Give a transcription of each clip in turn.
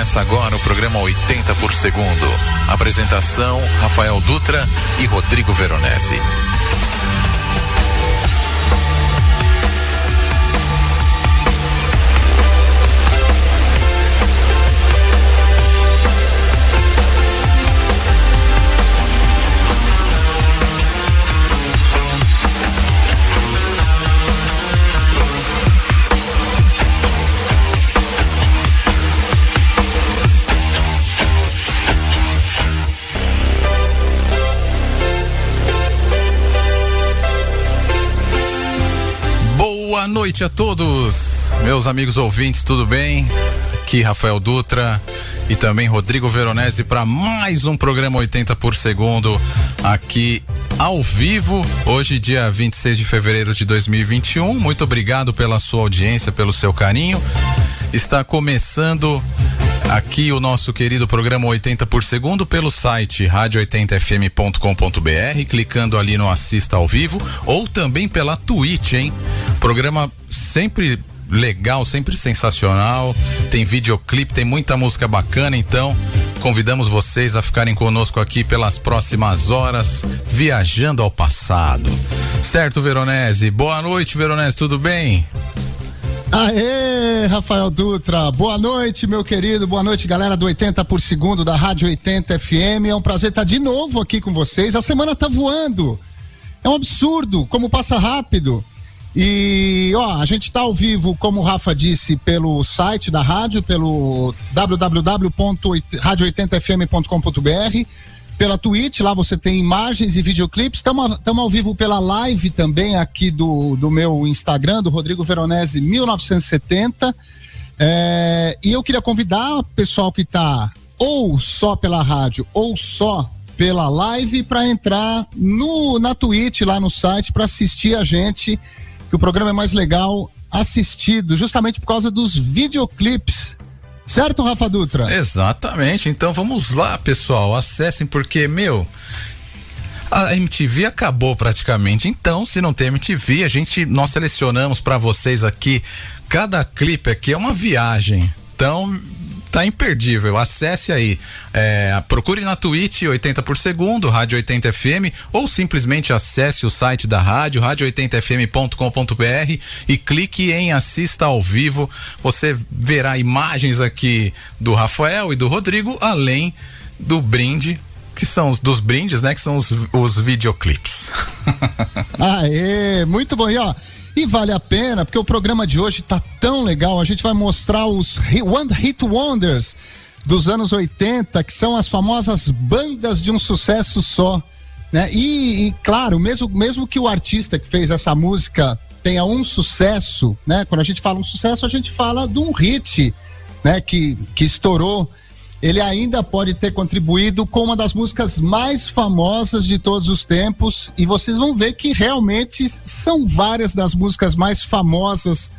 Começa agora o programa 80 por segundo. Apresentação: Rafael Dutra e Rodrigo Veronese. Noite a todos, meus amigos ouvintes, tudo bem? Aqui Rafael Dutra e também Rodrigo Veronese para mais um programa 80 por segundo aqui ao vivo, hoje dia 26 de fevereiro de 2021. Muito obrigado pela sua audiência, pelo seu carinho. Está começando aqui o nosso querido programa 80 por segundo pelo site rádio80fm.com.br, clicando ali no assista ao vivo ou também pela Twitch, hein? Programa sempre legal, sempre sensacional. Tem videoclipe, tem muita música bacana, então convidamos vocês a ficarem conosco aqui pelas próximas horas, viajando ao passado. Certo, Veronese? Boa noite, Veronese, tudo bem? Aê, Rafael Dutra, boa noite, meu querido, boa noite, galera do 80 por segundo da Rádio 80 FM. É um prazer estar de novo aqui com vocês. A semana tá voando. É um absurdo como passa rápido. E, ó, a gente está ao vivo, como o Rafa disse, pelo site da rádio, pelo www.radio80fm.com.br pela Twitch, lá você tem imagens e videoclipes. Estamos ao vivo pela live também aqui do, do meu Instagram, do Rodrigo Veronese 1970. É, e eu queria convidar o pessoal que está ou só pela rádio ou só pela live para entrar no na Twitch lá no site para assistir a gente, que o programa é mais legal assistido, justamente por causa dos videoclipes Certo, Rafa Dutra? Exatamente. Então vamos lá, pessoal. Acessem, porque, meu. A MTV acabou praticamente. Então, se não tem MTV, a gente nós selecionamos para vocês aqui cada clipe aqui é uma viagem. Então, tá imperdível. Acesse aí, é, procure na Twitch 80 por segundo, Rádio 80 FM, ou simplesmente acesse o site da rádio, rádio80fm.com.br e clique em assista ao vivo. Você verá imagens aqui do Rafael e do Rodrigo, além do brinde que são os dos brindes, né? Que são os, os videoclipes. Aê, muito bom. E ó, e vale a pena, porque o programa de hoje tá tão legal. A gente vai mostrar os One Hit Wonders dos anos 80, que são as famosas bandas de um sucesso só. Né? E, e, claro, mesmo, mesmo que o artista que fez essa música tenha um sucesso, né? Quando a gente fala um sucesso, a gente fala de um hit, né? Que, que estourou ele ainda pode ter contribuído com uma das músicas mais famosas de todos os tempos e vocês vão ver que realmente são várias das músicas mais famosas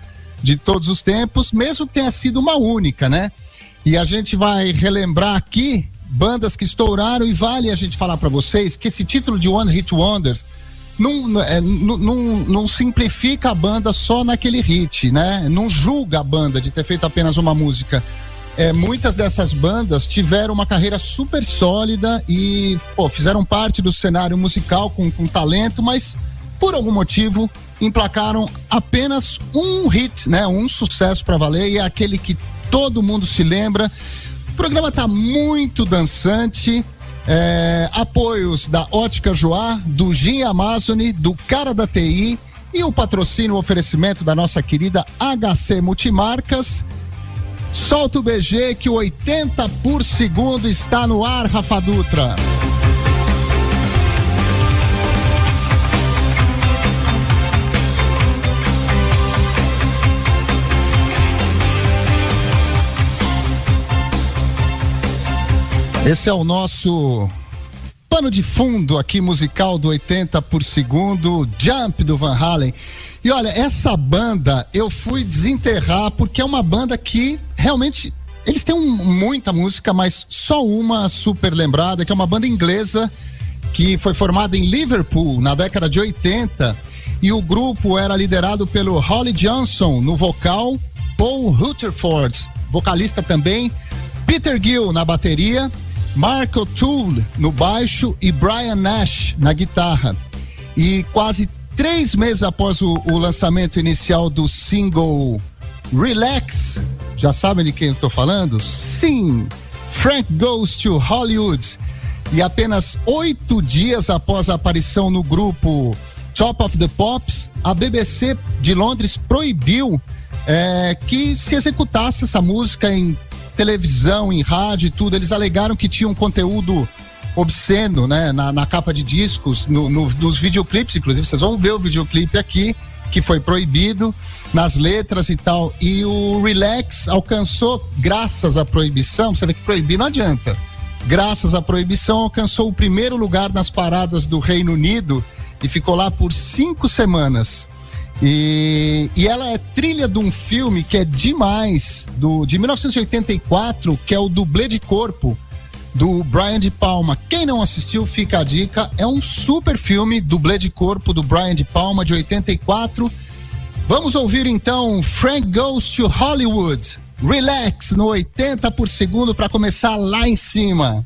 de todos os tempos, mesmo que tenha sido uma única, né? E a gente vai relembrar aqui bandas que estouraram e vale a gente falar para vocês que esse título de One Hit Wonders não, é, não, não, não, simplifica a banda só naquele hit, né? Não julga a banda de ter feito apenas uma música é, muitas dessas bandas tiveram uma carreira super sólida e pô, fizeram parte do cenário musical com, com talento, mas por algum motivo emplacaram apenas um hit, né? Um sucesso para valer e é aquele que todo mundo se lembra. O programa tá muito dançante. É, apoios da Ótica Joá, do Gin Amazone, do Cara da TI e o patrocínio o oferecimento da nossa querida HC Multimarcas. Solta o BG que o 80 por segundo está no ar, Rafa Dutra. Esse é o nosso pano de fundo aqui musical do 80 por segundo, Jump do Van Halen. E olha, essa banda eu fui desenterrar porque é uma banda que realmente eles têm um, muita música, mas só uma super lembrada, que é uma banda inglesa que foi formada em Liverpool na década de 80 e o grupo era liderado pelo Holly Johnson no vocal, Paul Rutherford, vocalista também, Peter Gill na bateria, Mark O'Toole no baixo e Brian Nash na guitarra. E quase três meses após o, o lançamento inicial do single Relax, já sabem de quem eu estou falando? Sim, Frank Goes to Hollywood. E apenas oito dias após a aparição no grupo Top of the Pops, a BBC de Londres proibiu é, que se executasse essa música em televisão, em rádio e tudo. Eles alegaram que tinha um conteúdo obsceno, né, na, na capa de discos, no, no, nos videoclipes, inclusive. Vocês vão ver o videoclipe aqui, que foi proibido nas letras e tal. E o Relax alcançou, graças à proibição, você vê que proibir não adianta. Graças à proibição, alcançou o primeiro lugar nas paradas do Reino Unido e ficou lá por cinco semanas. E, e ela é trilha de um filme que é demais, do, de 1984, que é o Dublê de Corpo, do Brian de Palma. Quem não assistiu, fica a dica. É um super filme, Dublê de Corpo, do Brian de Palma, de 84. Vamos ouvir então Frank Goes to Hollywood. Relax no 80 por segundo para começar lá em cima.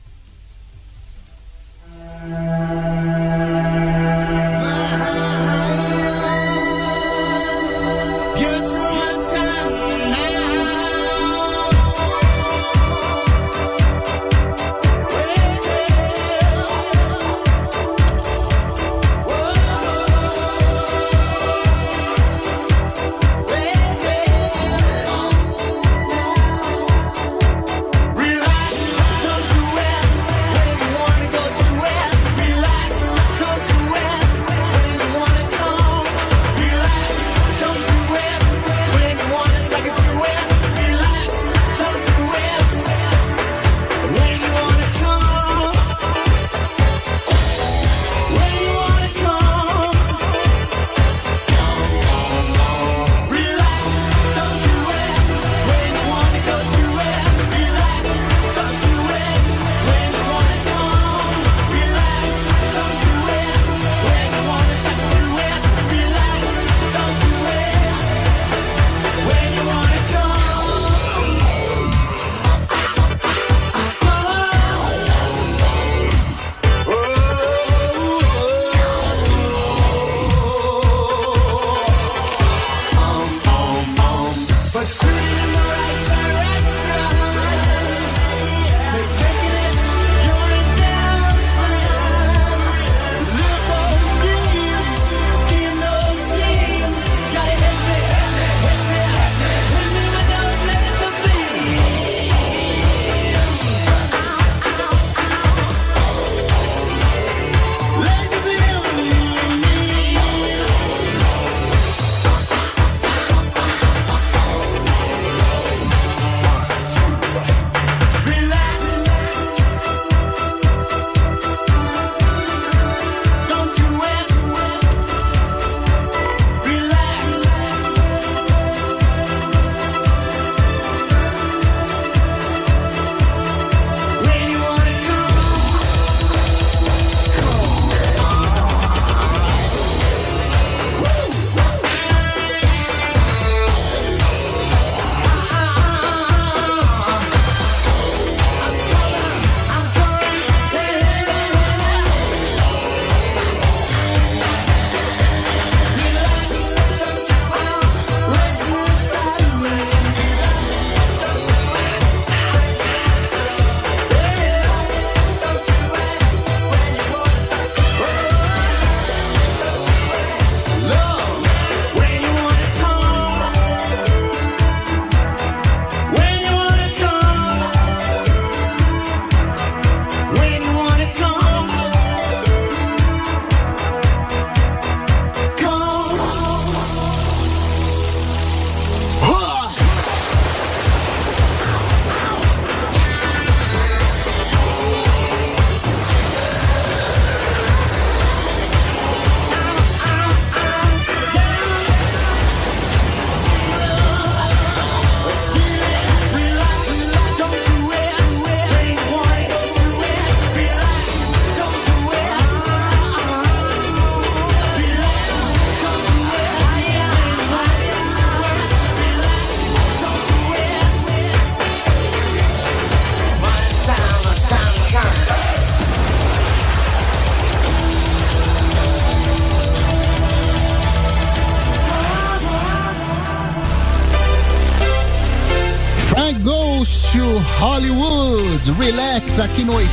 Relax aqui no 80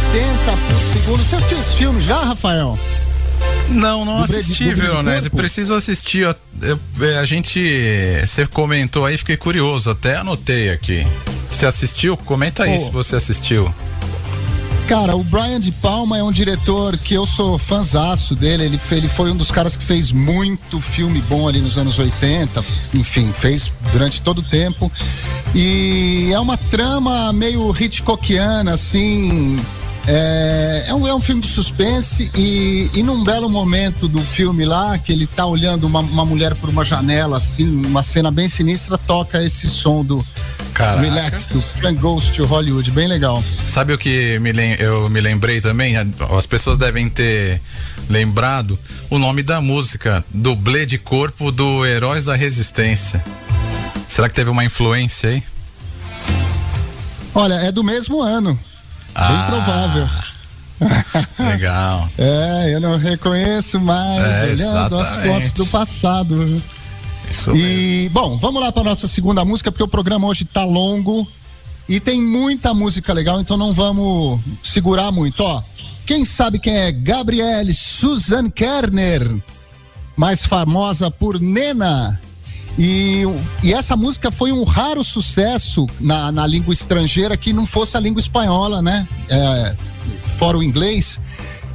por segundo. Você assistiu esse filme já, Rafael? Não, não do assisti, Veronese. Preciso assistir. Eu, eu, é, a gente. Você comentou aí, fiquei curioso. Até anotei aqui. Você assistiu? Comenta aí oh. se você assistiu. Cara, o Brian de Palma é um diretor que eu sou fãzaço dele. Ele, ele foi um dos caras que fez muito filme bom ali nos anos 80. Enfim, fez durante todo o tempo. E é uma trama meio Hitchcockiana, assim. É, é, um, é um filme de suspense e, e num belo momento do filme lá, que ele tá olhando uma, uma mulher por uma janela, assim, uma cena bem sinistra, toca esse som do Caraca. Relax, do Frank Goes to Hollywood, bem legal. Sabe o que me eu me lembrei também? As pessoas devem ter lembrado o nome da música, dublê de corpo do Heróis da Resistência. Será que teve uma influência aí? Olha, é do mesmo ano. Ah, Bem provável. Legal. é, eu não reconheço mais, é, olhando exatamente. as fotos do passado. Isso e, mesmo. bom, vamos lá para nossa segunda música, porque o programa hoje tá longo e tem muita música legal, então não vamos segurar muito, ó. Quem sabe quem é Gabrielle Susan Kerner, mais famosa por Nena. E, e essa música foi um raro sucesso na, na língua estrangeira que não fosse a língua espanhola, né? É, fora o inglês.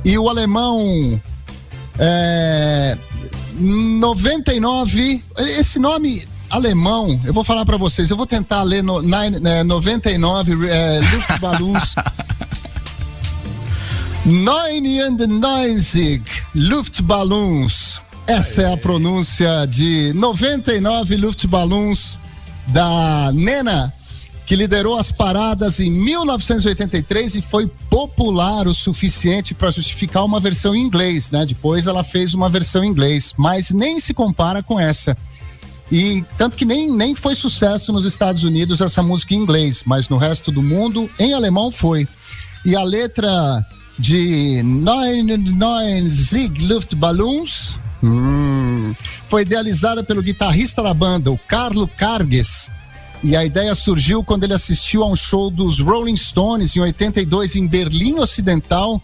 E o alemão. É, 99. Esse nome alemão, eu vou falar para vocês, eu vou tentar ler no, nine, é, 99 é, Luftballons. 99 Luftballons. Essa é a pronúncia de 99 Luftballons da Nena, que liderou as paradas em 1983 e foi popular o suficiente para justificar uma versão em inglês, né? Depois ela fez uma versão em inglês, mas nem se compara com essa. E tanto que nem, nem foi sucesso nos Estados Unidos essa música em inglês, mas no resto do mundo, em alemão foi. E a letra de 99 Zig Luftballons Hum. Foi idealizada pelo guitarrista da banda, o Carlo Carges. E a ideia surgiu quando ele assistiu a um show dos Rolling Stones em 82 em Berlim Ocidental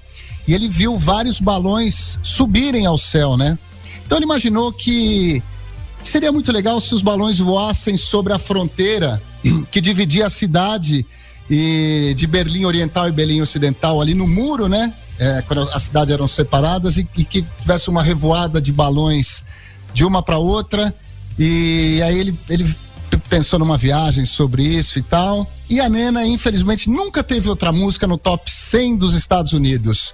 e ele viu vários balões subirem ao céu, né? Então ele imaginou que seria muito legal se os balões voassem sobre a fronteira que dividia a cidade e de Berlim Oriental e Berlim Ocidental ali no muro, né? É, quando as cidades eram separadas e, e, que tivesse uma revoada de balões de uma para outra. E aí ele, ele pensou numa viagem sobre isso e tal. E a Nena, infelizmente, nunca teve outra música no top 100 dos Estados Unidos.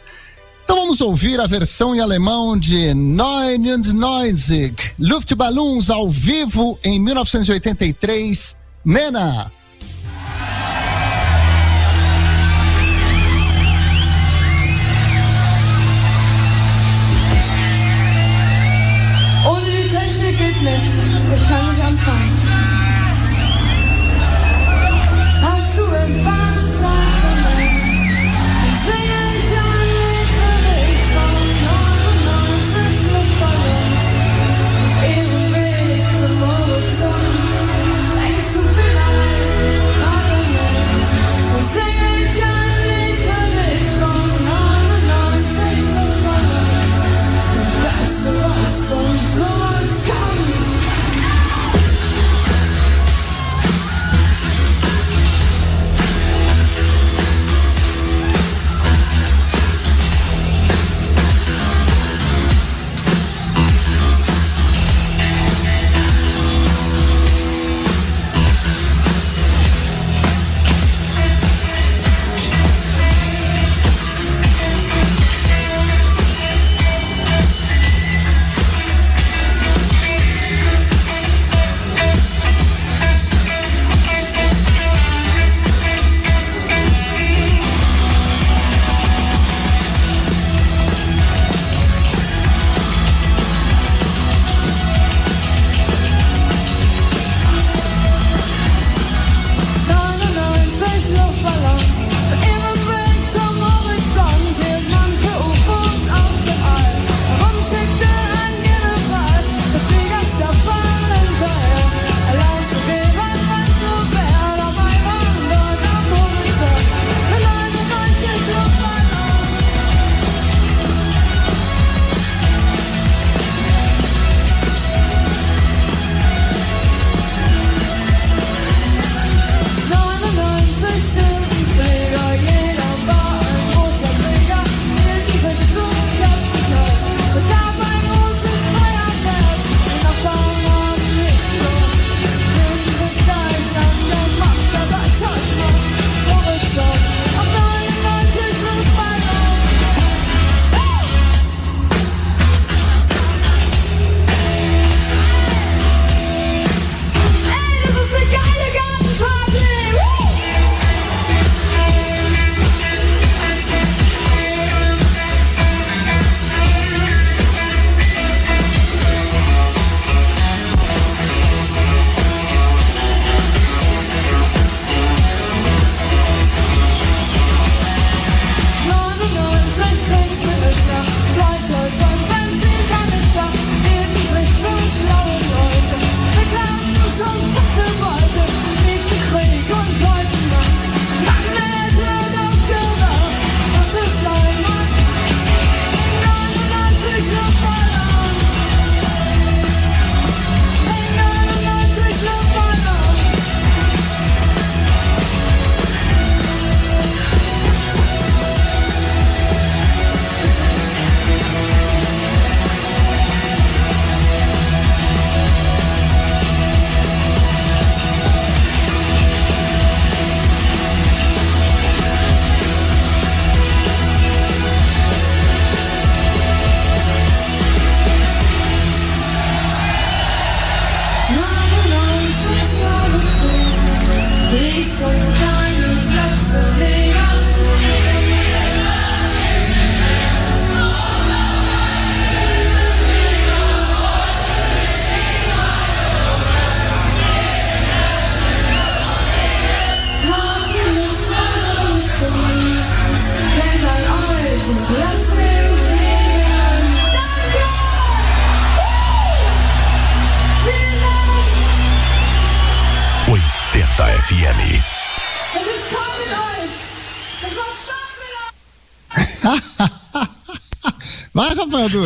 Então vamos ouvir a versão em alemão de 99 Luftballons ao vivo em 1983. Nena. We're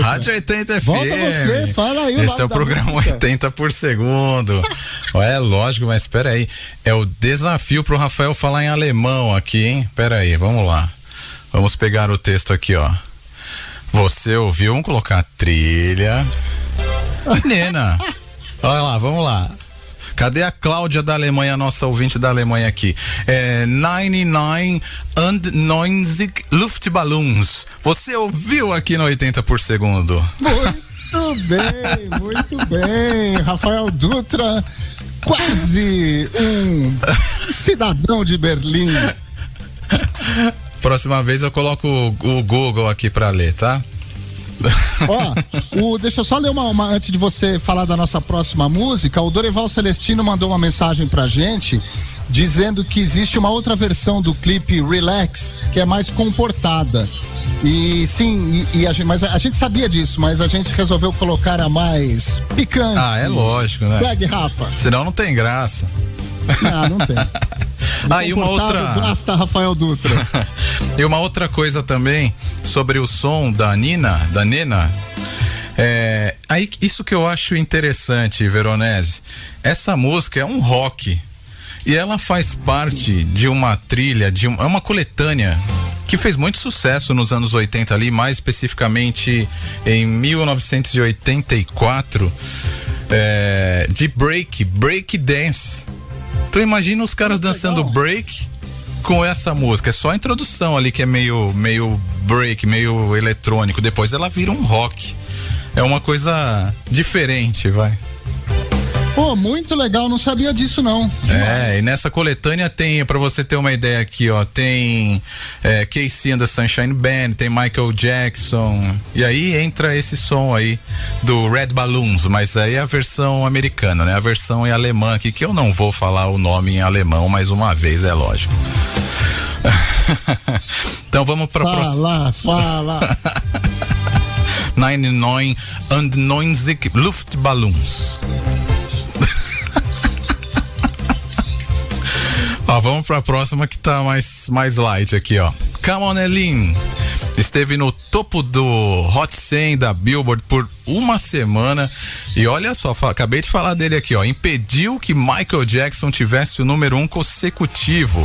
Rádio 80 FM. Volta você, fala aí Esse é o programa música. 80 por segundo. é lógico, mas espera aí. É o desafio pro Rafael falar em alemão aqui, hein? Pera aí, vamos lá. Vamos pegar o texto aqui, ó. Você ouviu? Vamos colocar a trilha. Nena. Olha lá, vamos lá. Cadê a Cláudia da Alemanha, nossa ouvinte da Alemanha aqui? É 99 and 90 Luftballons. Você ouviu aqui no 80 por segundo? Muito bem, muito bem. Rafael Dutra, quase um cidadão de Berlim. Próxima vez eu coloco o, o Google aqui pra ler, tá? Ó, o, deixa eu só ler uma, uma- antes de você falar da nossa próxima música. O Dorival Celestino mandou uma mensagem pra gente dizendo que existe uma outra versão do clipe Relax que é mais comportada. E sim, e, e a gente, mas a, a gente sabia disso, mas a gente resolveu colocar a mais picante. Ah, é lógico, né? Segue, Rafa. Senão não tem graça. Não, não tem. Ah, e uma outra. Basta Rafael Dutra. E uma outra coisa também sobre o som da Nina, da Nena. É, aí, isso que eu acho interessante, Veronese. Essa música é um rock. E ela faz parte de uma trilha, de um- é uma coletânea que fez muito sucesso nos anos 80 ali, mais especificamente em 1984, é, de break, break dance. Então imagina os caras dançando break com essa música. É só a introdução ali que é meio, meio break, meio eletrônico. Depois ela vira um rock. É uma coisa diferente, vai. Pô, muito legal, não sabia disso não. É, e nessa coletânea tem, pra você ter uma ideia aqui, ó, tem é, Casey and the Sunshine Band, tem Michael Jackson, e aí entra esse som aí do Red Balloons, mas aí é a versão americana, né? A versão em alemã aqui, que eu não vou falar o nome em alemão mais uma vez, é lógico. então vamos pra próxima. Fala, fala. 99 and 90 Luftballons. Ó, vamos pra próxima que tá mais, mais light aqui, ó. Come on, Elin. Esteve no topo do Hot 100 da Billboard por uma semana. E olha só, acabei de falar dele aqui, ó. Impediu que Michael Jackson tivesse o número um consecutivo.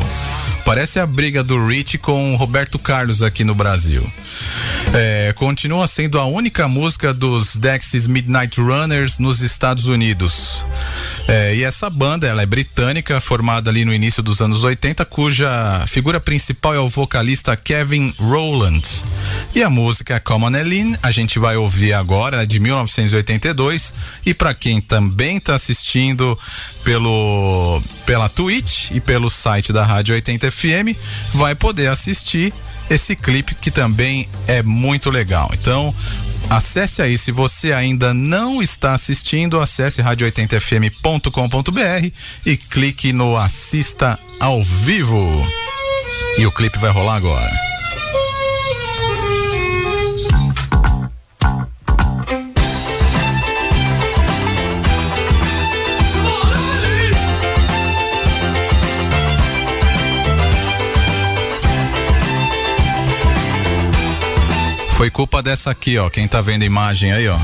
Parece a briga do Rich com Roberto Carlos aqui no Brasil. É, continua sendo a única música dos Dexys Midnight Runners nos Estados Unidos. É, e essa banda, ela é britânica, formada ali no início dos anos 80, cuja figura principal é o vocalista Kevin Rowland. E a música é Come On Eileen, a gente vai ouvir agora, é de 1982. E para quem também está assistindo pelo pela Twitch e pelo site da Rádio 80 FM, vai poder assistir esse clipe que também é muito legal. Então, acesse aí, se você ainda não está assistindo, acesse radio80fm.com.br e clique no assista ao vivo. E o clipe vai rolar agora. Foi culpa dessa aqui, ó. Quem tá vendo a imagem aí, ó.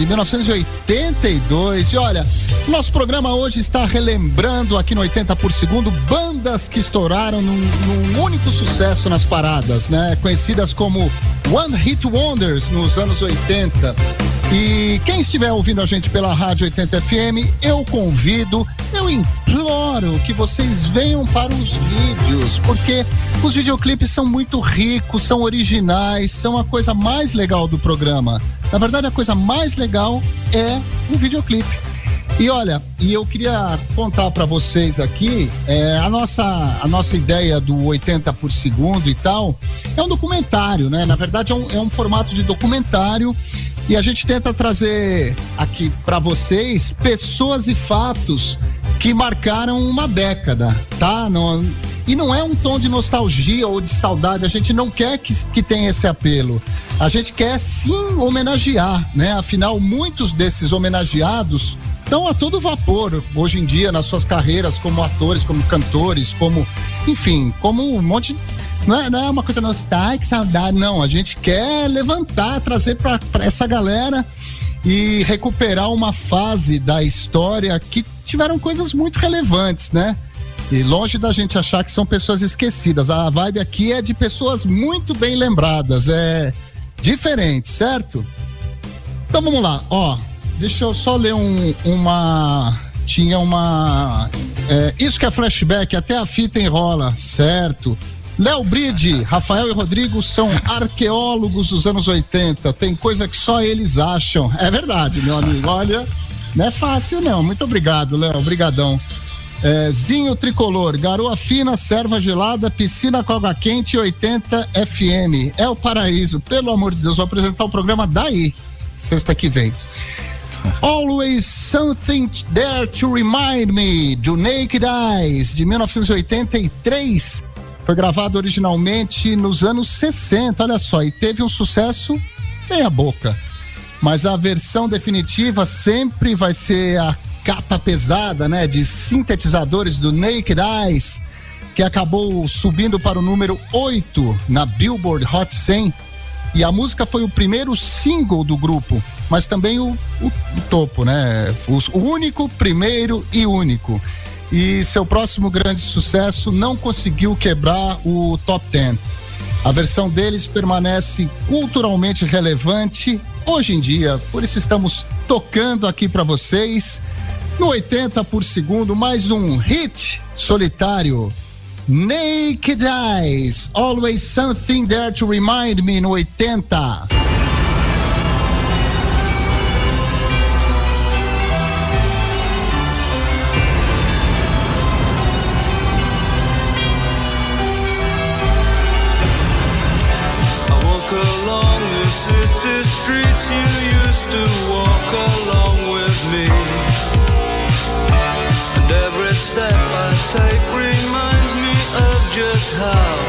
De 1982. E olha, nosso programa hoje está relembrando aqui no 80 por segundo bandas que estouraram num, num único sucesso nas paradas, né? Conhecidas como One Hit Wonders nos anos 80. E quem estiver ouvindo a gente pela Rádio 80 FM, eu convido, eu imploro que vocês venham para os vídeos, porque os videoclipes são muito ricos, são originais, são a coisa mais legal do programa. Na verdade, a coisa mais legal é o videoclipe. E olha, e eu queria contar para vocês aqui, é, a, nossa, a nossa ideia do 80 por segundo e tal, é um documentário, né? Na verdade, é um, é um formato de documentário e a gente tenta trazer aqui para vocês pessoas e fatos que marcaram uma década, tá? Não, e não é um tom de nostalgia ou de saudade, a gente não quer que, que tenha esse apelo. A gente quer sim homenagear, né? Afinal, muitos desses homenageados estão a todo vapor hoje em dia nas suas carreiras como atores, como cantores, como, enfim, como um monte não é, não é uma coisa nostálgica, saudade, não. A gente quer levantar, trazer para essa galera e recuperar uma fase da história que tiveram coisas muito relevantes, né? E longe da gente achar que são pessoas esquecidas. A vibe aqui é de pessoas muito bem lembradas, é diferente, certo? Então vamos lá, ó. Deixa eu só ler um, uma. Tinha uma. é, isso que é flashback, até a fita enrola, certo? Léo Bride, Rafael e Rodrigo são arqueólogos dos anos 80. Tem coisa que só eles acham. É verdade, meu amigo. Olha, não é fácil, não. Muito obrigado, Léo. Obrigadão. É, Zinho Tricolor, garoa fina, serva gelada, piscina com água quente 80 FM. É o paraíso. Pelo amor de Deus, vou apresentar o programa daí, sexta que vem. Always Something There to Remind Me, do Naked Eyes, de 1983. Foi gravado originalmente nos anos 60, olha só, e teve um sucesso meia boca. Mas a versão definitiva sempre vai ser a capa pesada, né, de sintetizadores do Naked Eyes, que acabou subindo para o número 8 na Billboard Hot 100. E a música foi o primeiro single do grupo, mas também o, o- topo, né? O, o único, primeiro e único. E seu próximo grande sucesso não conseguiu quebrar o top 10. A versão deles permanece culturalmente relevante hoje em dia, por isso estamos tocando aqui para vocês no 80 por segundo mais um hit solitário. Naked Eyes, Always Something There to Remind Me no 80. City streets you used to walk along with me. And every step I take reminds me of just how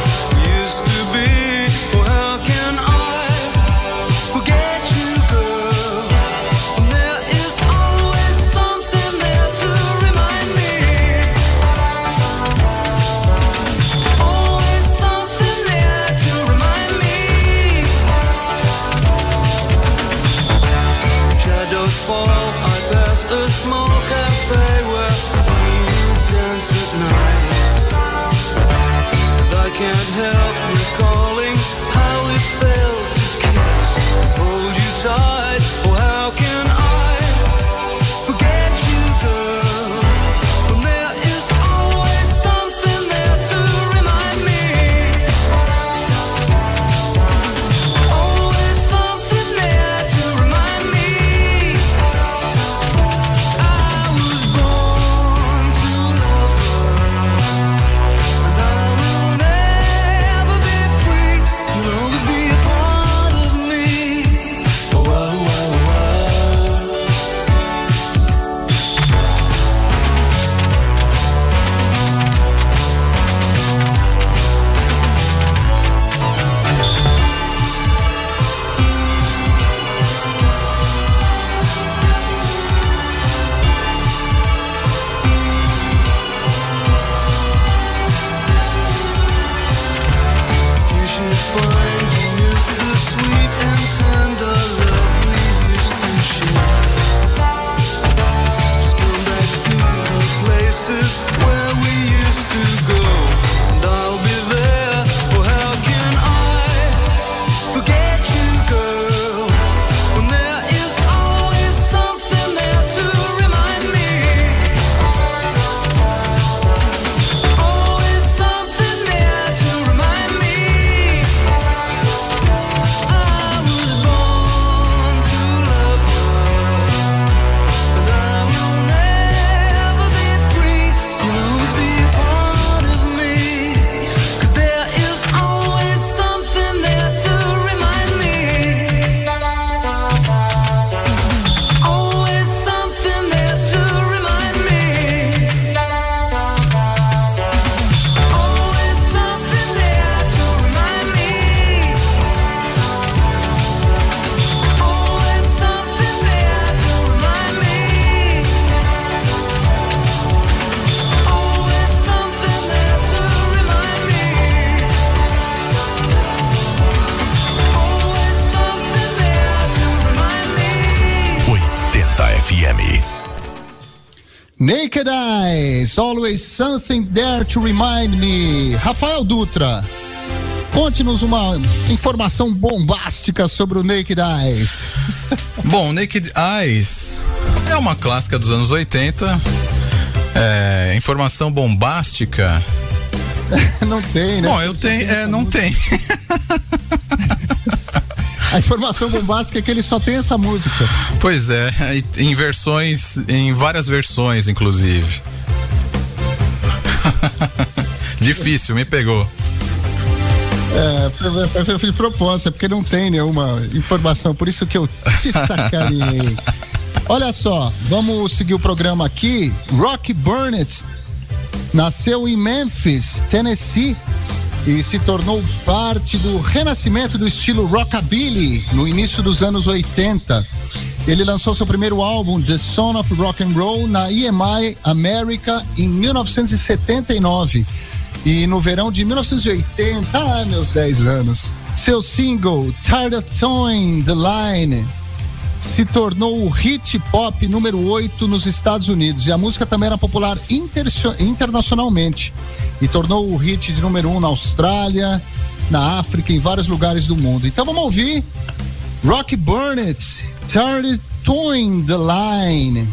something there to remind me. Rafael Dutra, conte-nos uma informação bombástica sobre o Naked Eyes. Bom, Naked Eyes é uma clássica dos anos 80. É, informação bombástica. Não tem, né? Bom, eu tenho. É, não tem. A informação bombástica é que ele só tem essa música. Pois é, em versões, em várias versões, inclusive. Difícil, me pegou. É, foi- de propósito, é porque não tem nenhuma informação, por isso que eu te sacaneei. Olha só, vamos seguir o programa aqui. Rock Burnett nasceu em Memphis, Tennessee, e se tornou parte do renascimento do estilo rockabilly no início dos anos 80. Ele lançou seu primeiro álbum, The Son of Rock and Roll, na EMI America em 1979. E no verão de 1980, ah, meus 10 anos, seu single Tired of Towing the Line se tornou o hit pop número 8 nos Estados Unidos. E a música também era popular internacionalmente. E tornou o hit de número 1 na Austrália, na África, em vários lugares do mundo. Então vamos ouvir Rock Burnett, Of Towing the Line.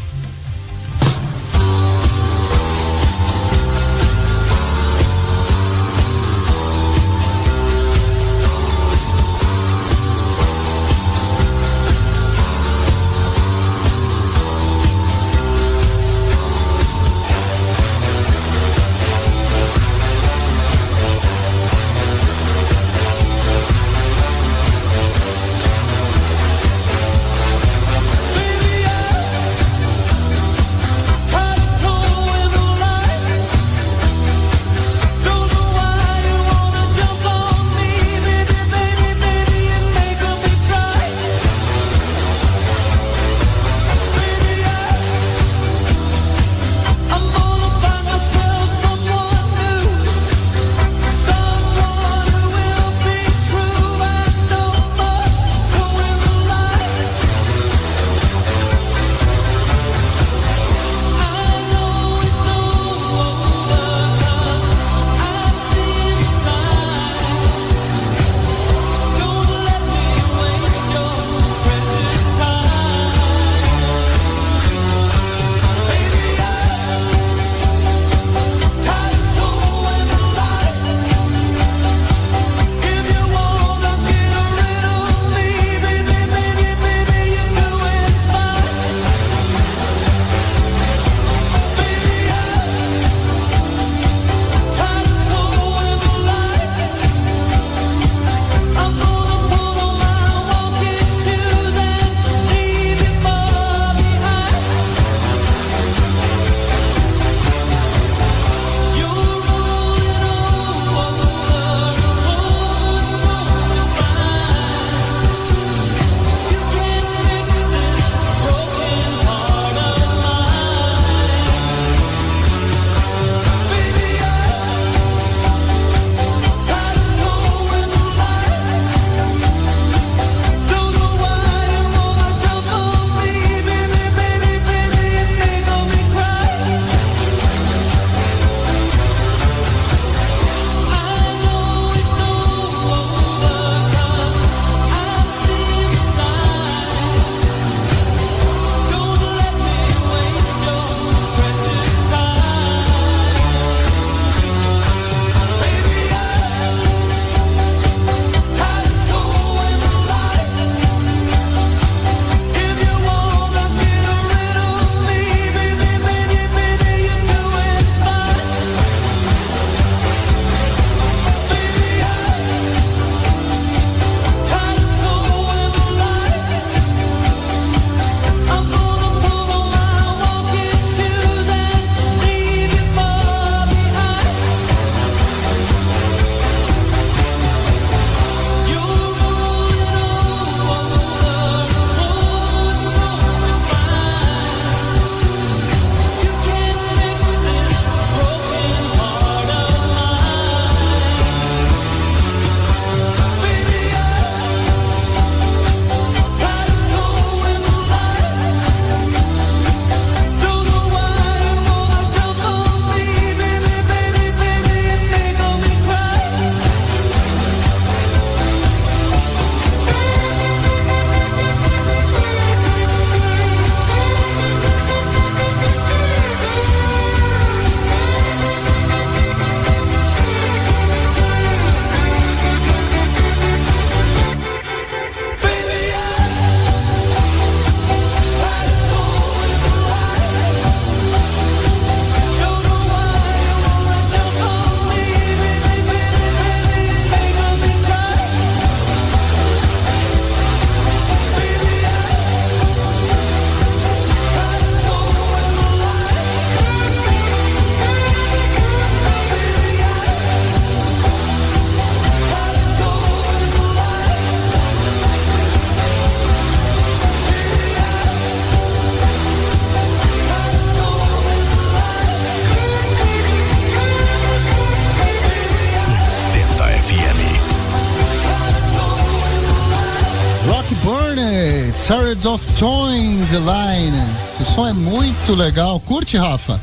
Tired of Towing the Line. Esse som é muito legal. Curte, Rafa?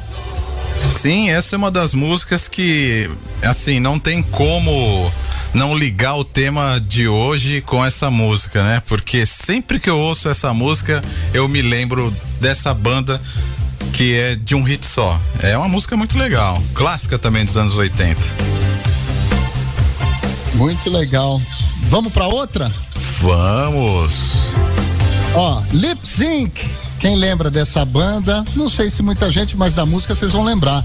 Sim, essa é uma das músicas que, assim, não tem como não ligar o tema de hoje com essa música, né? Porque sempre que eu ouço essa música, eu me lembro dessa banda que é de um hit só. É uma música muito legal, clássica também dos anos 80. Muito legal. Vamos pra outra? Vamos! Ó, Lip Sync. Quem lembra dessa banda? Não sei se muita gente, mas da música vocês vão lembrar.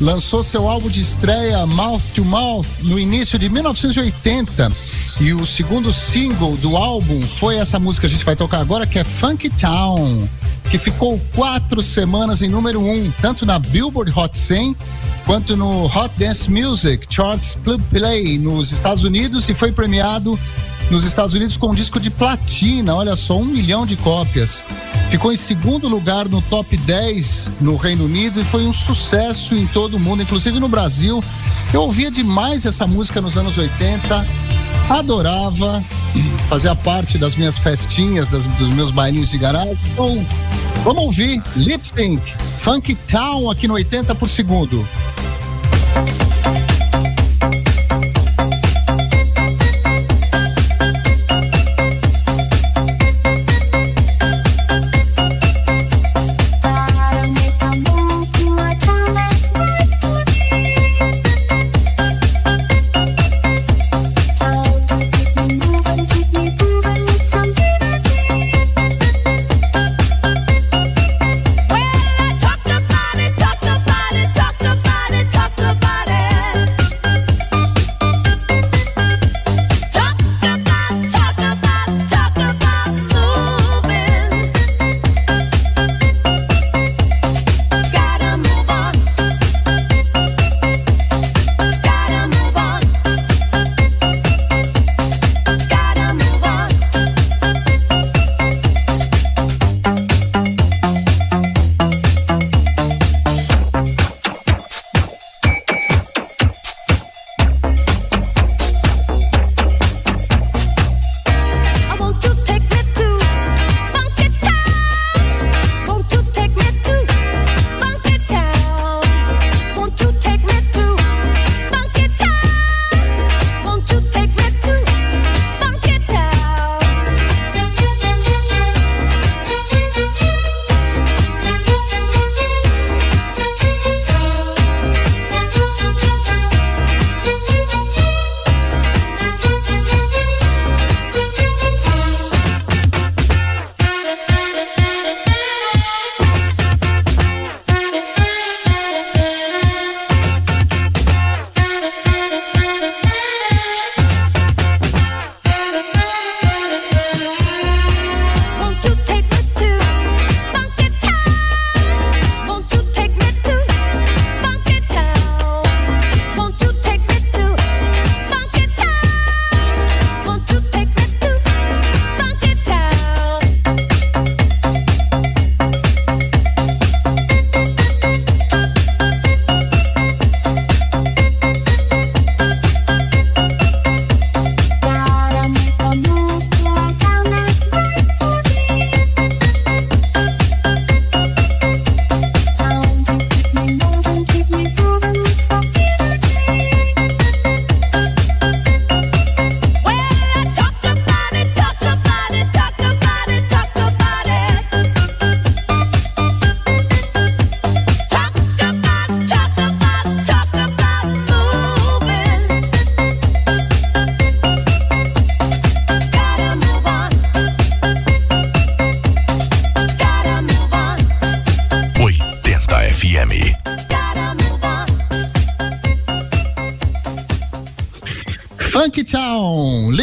Lançou seu álbum de estreia Mouth to Mouth no início de 1980 e o segundo single do álbum foi essa música que a gente vai tocar agora, que é Funky Town, que ficou quatro semanas em número um, tanto na Billboard Hot 100 quanto no Hot Dance Music Charts Club Play nos Estados Unidos e foi premiado nos Estados Unidos com um disco de platina, olha só, um milhão de cópias. Ficou em segundo lugar no top 10 no Reino Unido e foi um sucesso em todo mundo, inclusive no Brasil. Eu ouvia demais essa música nos anos 80, adorava, fazia parte das minhas festinhas, das- dos meus bailinhos de garagem. Então, vamos ouvir Lip Sync, Funky Town aqui no 80 por segundo.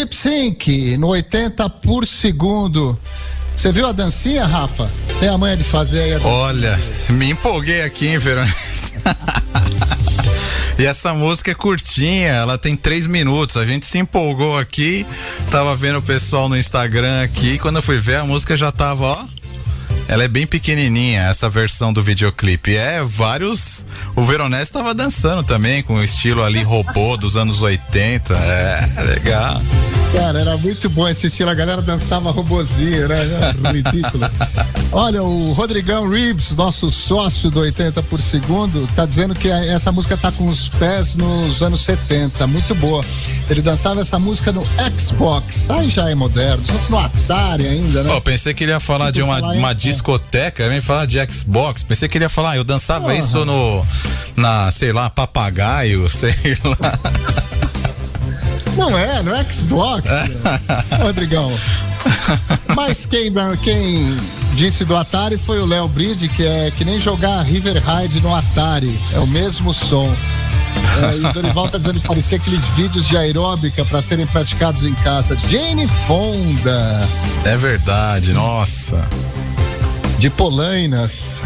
Lip Sync, no 80 por segundo. Você viu a dancinha, Rafa? Tem a manha de fazer aí a. Olha, me empolguei aqui, hein, Verônica? E essa música é curtinha, ela tem três minutos. A gente se empolgou aqui, tava vendo o pessoal no Instagram aqui. Quando eu fui ver, a música já tava, ó. Ela é bem pequenininha, essa versão do videoclipe. É, vários. O Veronese tava dançando também, com o estilo ali robô dos anos 80. É, legal. Cara, era muito bom esse estilo. A galera dançava robozinho, né? Era Ridículo. Olha, o Rodrigão Reeves, nosso sócio do 80 por segundo, tá dizendo que essa música tá com os pés nos anos 70. Muito boa. Ele dançava essa música no Xbox. Aí já é moderno. Se no Atari ainda, né? Ó, pensei que ele ia falar de uma, falar uma discoteca, eu ia falar de Xbox. Pensei que ele ia falar, eu dançava Porra. isso no. Na, sei lá, papagaio, sei lá. Não é, no Xbox. Rodrigão. Mas quem, quem disse do Atari foi o Léo Bride, que é que nem jogar River Ride no Atari. É o mesmo som. É, e o Dorival tá dizendo que parecia aqueles vídeos de aeróbica para serem praticados em casa. Jane Fonda, É verdade, nossa. de Polainas.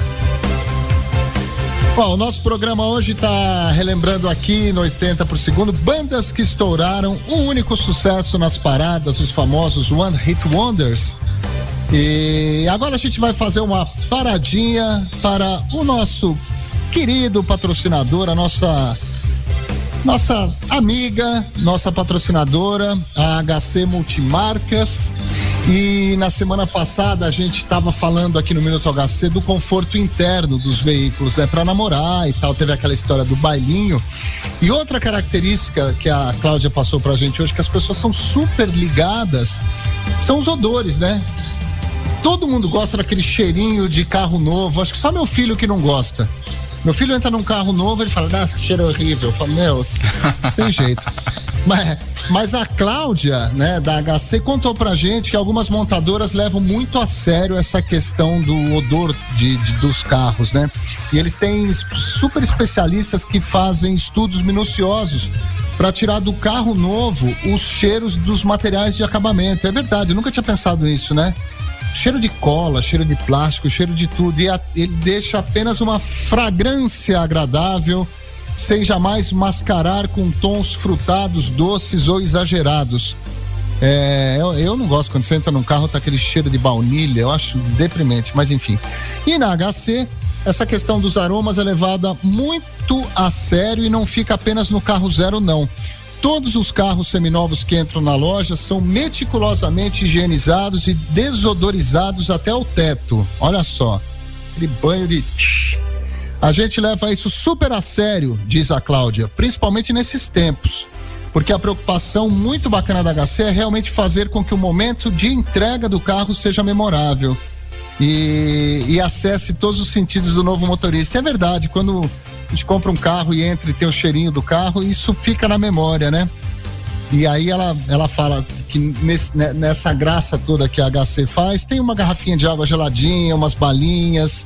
Bom, o nosso programa hoje está relembrando aqui no 80 por segundo bandas que estouraram um único sucesso nas paradas, os famosos One Hit Wonders. E agora a gente vai fazer uma paradinha para o nosso querido patrocinador, a nossa nossa amiga, nossa patrocinadora, a HC Multimarcas. E na semana passada a gente estava falando aqui no Minuto HC do conforto interno dos veículos, né, para namorar e tal. Teve aquela história do bailinho. E outra característica que a Cláudia passou pra gente hoje, que as pessoas são super ligadas, são os odores, né? Todo mundo gosta daquele cheirinho de carro novo. Acho que só meu filho que não gosta. Meu filho entra num carro novo, ele fala, nossa, que cheiro horrível. Eu falo, meu, tem jeito. Mas, mas a Cláudia, né, da HC, contou pra gente que algumas montadoras levam muito a sério essa questão do odor de, de- dos carros, né? E eles têm super especialistas que fazem estudos minuciosos para tirar do carro novo os cheiros dos materiais de acabamento. É verdade, eu nunca tinha pensado nisso, né? cheiro de cola, cheiro de plástico, cheiro de tudo. E a- ele deixa apenas uma fragrância agradável, sem jamais mascarar com tons frutados, doces ou exagerados. É, eu, eu não gosto quando você entra num carro, tá aquele cheiro de baunilha, eu acho deprimente, mas enfim. E na HC, essa questão dos aromas é levada muito a sério e não fica apenas no carro zero, não. Todos os carros seminovos que entram na loja são meticulosamente higienizados e desodorizados até o teto. Olha só, aquele banho de. A gente leva isso super a sério, diz a Cláudia, principalmente nesses tempos. Porque a preocupação muito bacana da HC é realmente fazer com que o momento de entrega do carro seja memorável e, e acesse todos os sentidos do novo motorista. É verdade, quando a gente compra um carro e entra e tem o cheirinho do carro, isso fica na memória, né? E aí ela, ela fala que nesse- né, nessa graça toda que a HC faz, tem uma garrafinha de água geladinha, umas balinhas,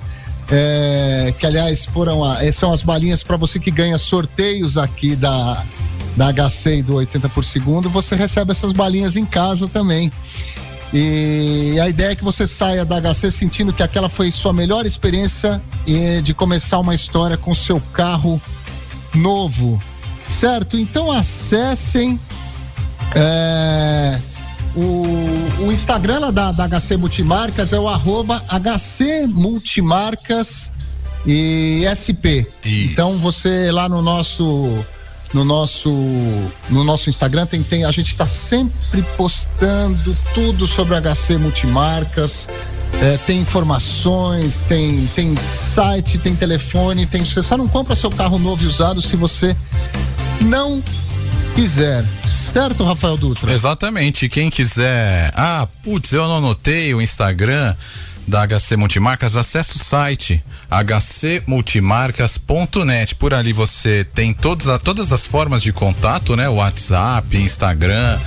é, que aliás foram a- eh, são as balinhas para você que ganha sorteios aqui da, da HC e do 80 por segundo, você recebe essas balinhas em casa também. E a ideia é que você saia da HC sentindo que aquela foi sua melhor experiência eh, de começar uma história com seu carro novo, certo? Então acessem é, o, o Instagram lá da, da HC Multimarcas é o arroba HC Multimarcas e SP. Isso. Então você lá no nosso no nosso no nosso Instagram tem, tem a gente está sempre postando tudo sobre HC Multimarcas. é, tem informações, tem, tem site, tem telefone, tem. Você só não compra seu carro novo e usado se você não quiser. Certo, Rafael Dutra? Exatamente. Quem quiser. Ah, putz, eu não anotei o Instagram da HC Multimarcas, acesse o site hcmultimarcas.net. Por ali você tem todas, a- todas as formas de contato, né? WhatsApp, Instagram.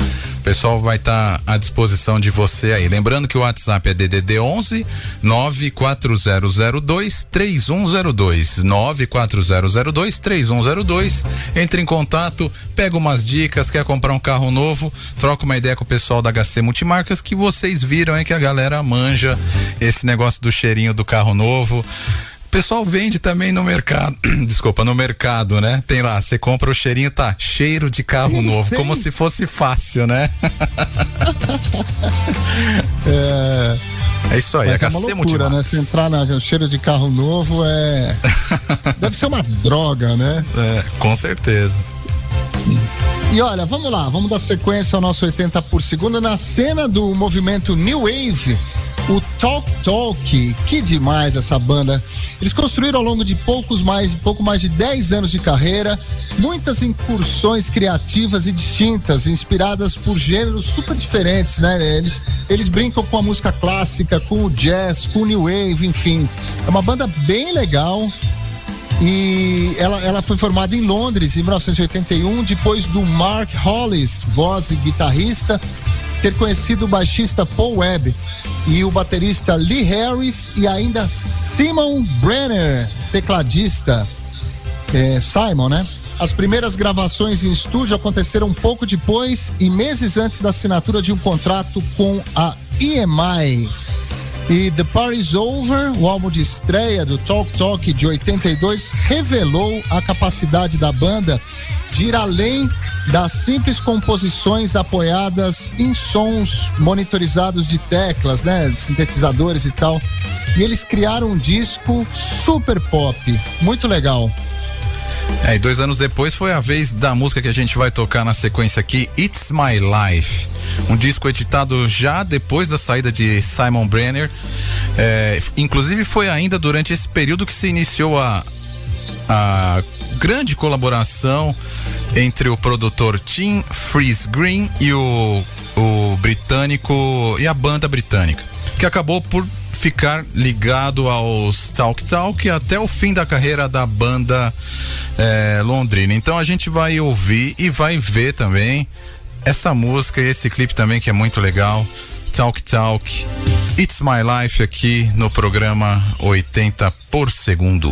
Pessoal vai estar à disposição de você aí. Lembrando que o WhatsApp é DDD 11 94002 3102 94002 3102. Entre em contato, pega umas dicas, quer comprar um carro novo, troca uma ideia com o pessoal da HC Multimarcas que vocês viram é que a galera manja esse negócio do cheirinho do carro novo. O pessoal vende também no mercado. Desculpa, no mercado, né? Tem lá, você compra o cheirinho, tá? Cheiro de carro novo, como se fosse fácil, né? É, É isso aí, mas é uma HC loucura, né? Se entrar na no cheiro de carro novo é. Deve ser uma droga, né? É, com certeza. E olha, vamos lá, vamos dar sequência ao nosso 80 por segundo. Na cena do movimento New Wave, o Talk Talk, que demais essa banda. Eles construíram ao longo de poucos mais, pouco mais de 10 anos de carreira, muitas incursões criativas e distintas, inspiradas por gêneros super diferentes, né? Eles, eles brincam com a música clássica, com o jazz, com o New Wave, enfim. É uma banda bem legal. E ela, ela foi formada em Londres em 1981, depois do Mark Hollis, voz e guitarrista, ter conhecido o baixista Paul Webb e o baterista Lee Harris e ainda Simon Brenner, tecladista. É, Simon, né? As primeiras gravações em estúdio aconteceram pouco depois e meses antes da assinatura de um contrato com a EMI. E The Party's Over, o álbum de estreia do Talk Talk de 82, revelou a capacidade da banda de ir além das simples composições apoiadas em sons monitorizados de teclas, né, sintetizadores e tal. E eles criaram um disco super pop, muito legal. É, e dois anos depois foi a vez da música que a gente vai tocar na sequência aqui, It's My Life. Um disco editado já depois da saída de Simon Brenner. É, inclusive foi ainda durante esse período que se iniciou a, a grande colaboração entre o produtor Tim Freeze Green e o, o britânico e a banda britânica, que acabou por ficar ligado aos Talk Talk até o fim da carreira da banda é, londrina. Então a gente vai ouvir e vai ver também essa música e esse clipe também que é muito legal. Talk Talk, It's My Life aqui no programa 80 por segundo.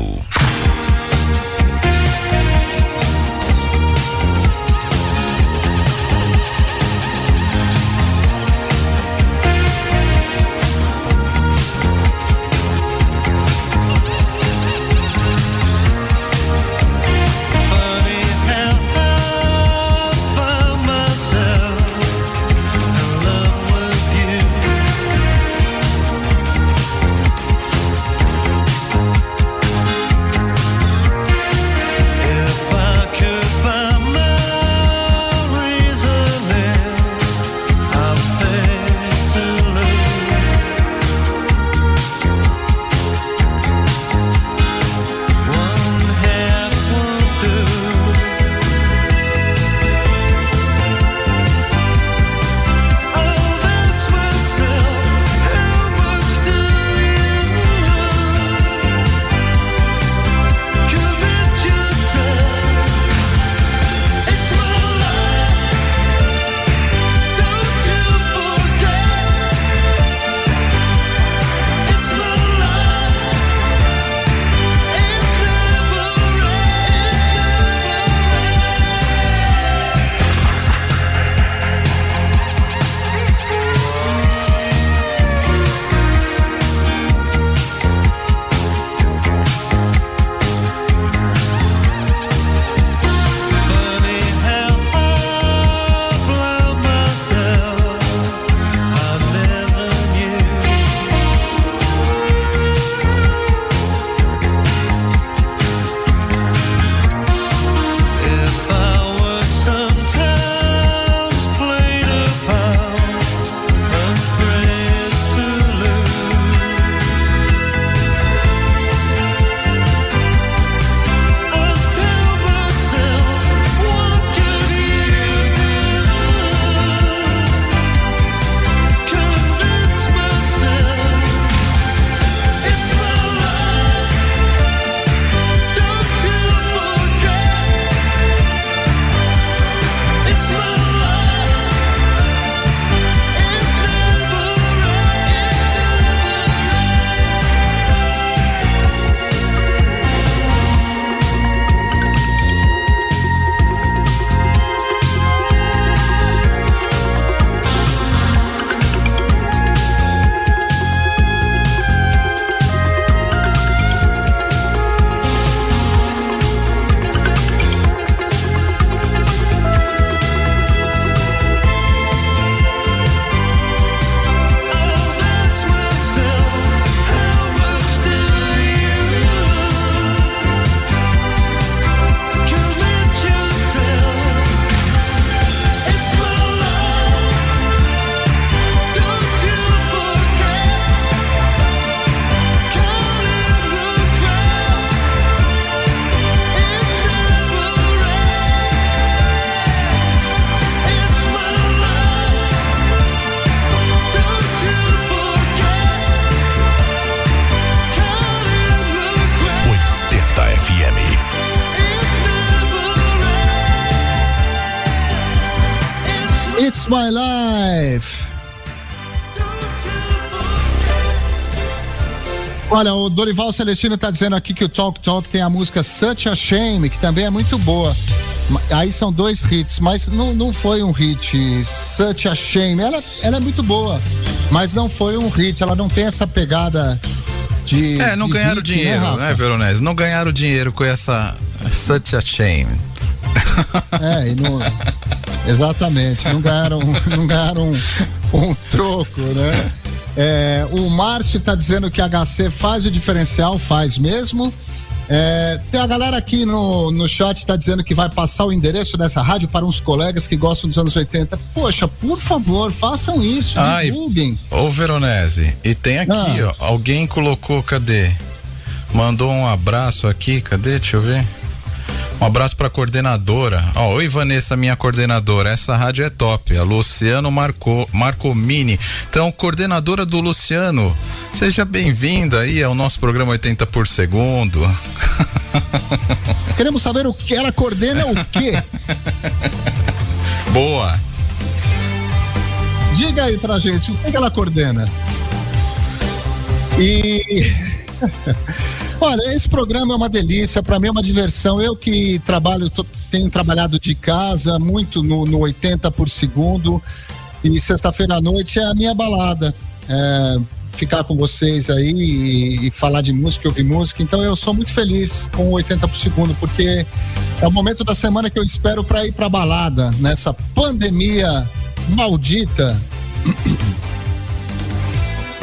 Olha, o Dorival Celestino tá dizendo aqui que o Talk Talk tem a música Such a Shame, que também é muito boa. Aí são dois hits, mas não, não foi um hit. Such a Shame. Ela, ela é muito boa, mas não foi um hit. Ela não tem essa pegada de. É, não de ganharam hit, dinheiro, Rafa? né, Veronese? Não ganharam dinheiro com essa Such a Shame. É, e não, exatamente, não ganharam, não ganharam um, um troco, né? É, o Márcio tá dizendo que a HC faz o diferencial, faz mesmo. É, tem a galera aqui no, no chat tá dizendo que vai passar o endereço dessa rádio para uns colegas que gostam dos anos 80. Poxa, por favor, façam isso, divulguem. Ô Veronese, e tem aqui, Ah. ó, alguém colocou, cadê? Mandou um abraço aqui, cadê? Deixa eu ver. Um abraço pra coordenadora. Ó, oi Vanessa, minha coordenadora. Essa rádio é top. A Luciano Marco, Marcomini. Então, coordenadora do Luciano, seja bem-vinda aí ao nosso programa 80 por segundo. Queremos saber o que ela coordena o quê? Boa. Diga aí pra gente, o que ela coordena? E. Olha, esse programa é uma delícia, pra mim é uma diversão. Eu que trabalho, tô- tenho trabalhado de casa, muito no, no 80 por segundo, e sexta-feira à noite é a minha balada. É, ficar com vocês aí e, e falar de música, ouvir música. Então eu sou muito feliz com o 80 por segundo, porque é o momento da semana que eu espero pra ir pra balada, nessa pandemia maldita.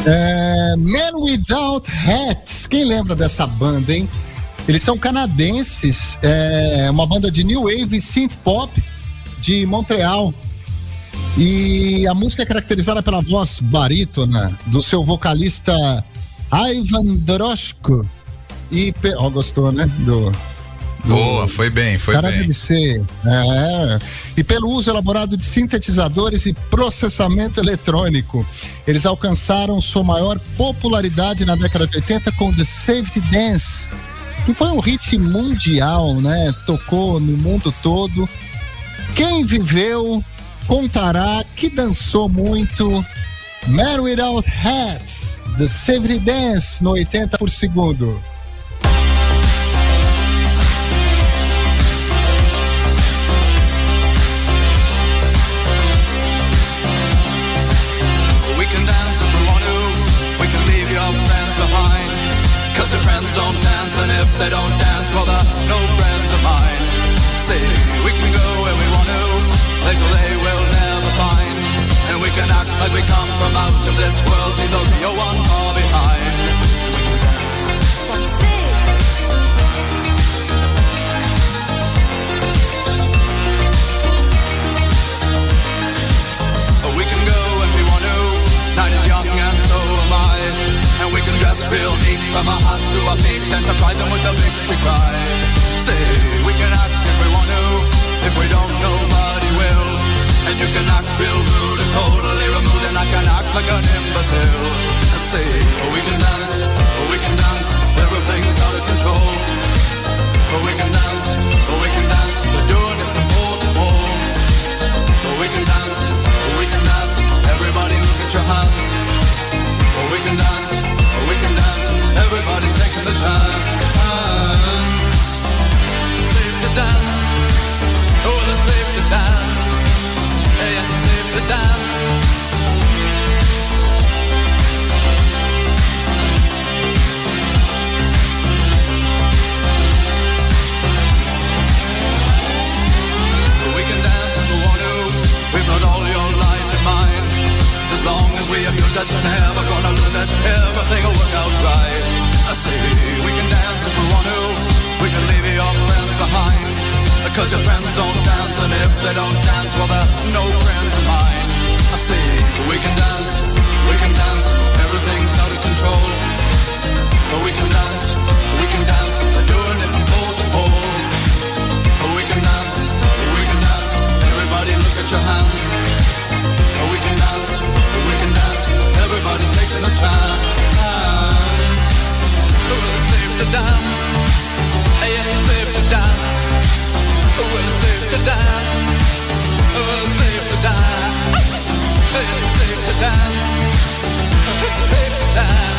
É, Man Without Hats. Quem lembra dessa banda, hein? Eles são canadenses, é uma banda de new wave synth pop de Montreal. E a música é caracterizada pela voz barítona do seu vocalista Ivan Doroshko. E, ó, gostou, né? Do- Boa, foi bem, foi cara bem. deve ser. É. E pelo uso elaborado de sintetizadores e processamento eletrônico. Eles alcançaram sua maior popularidade na década de 80 com The Safety Dance, que foi um hit mundial, né? Tocou no mundo todo. Quem viveu contará que dançou muito. Man Without Hats, The Safety Dance no 80 por segundo. They don't dance, for they're no friends of mine. See, we can go where we want to, places they will never find. And we can act like we come from out of this world, leave the real one from our hearts to our feet and surprise them with a victory cry. Say, we can act if we want to. If we don't, nobody will. And you can act real rude and totally removed, and I can act like an imbecile. Say, oh, we can dance, oh, we can dance, everything's out of control. Oh, we can dance, as we abuse it, never gonna lose it. Everything will work out right. I say we can dance if we want to. We can leave your friends behind. Because your friends don't dance, and if they don't dance, well, they're no friends of mine. I say we can dance, we can dance. Everything's out of control. But we can dance, we can dance. We're doing it from pole to pole. We can dance, we can dance. Everybody look at your hands. No the chance. Will it save the dance? Yes, it save the dance. Will it save the dance? Will it save the dance? Yes, it save the dance. Will save the dance?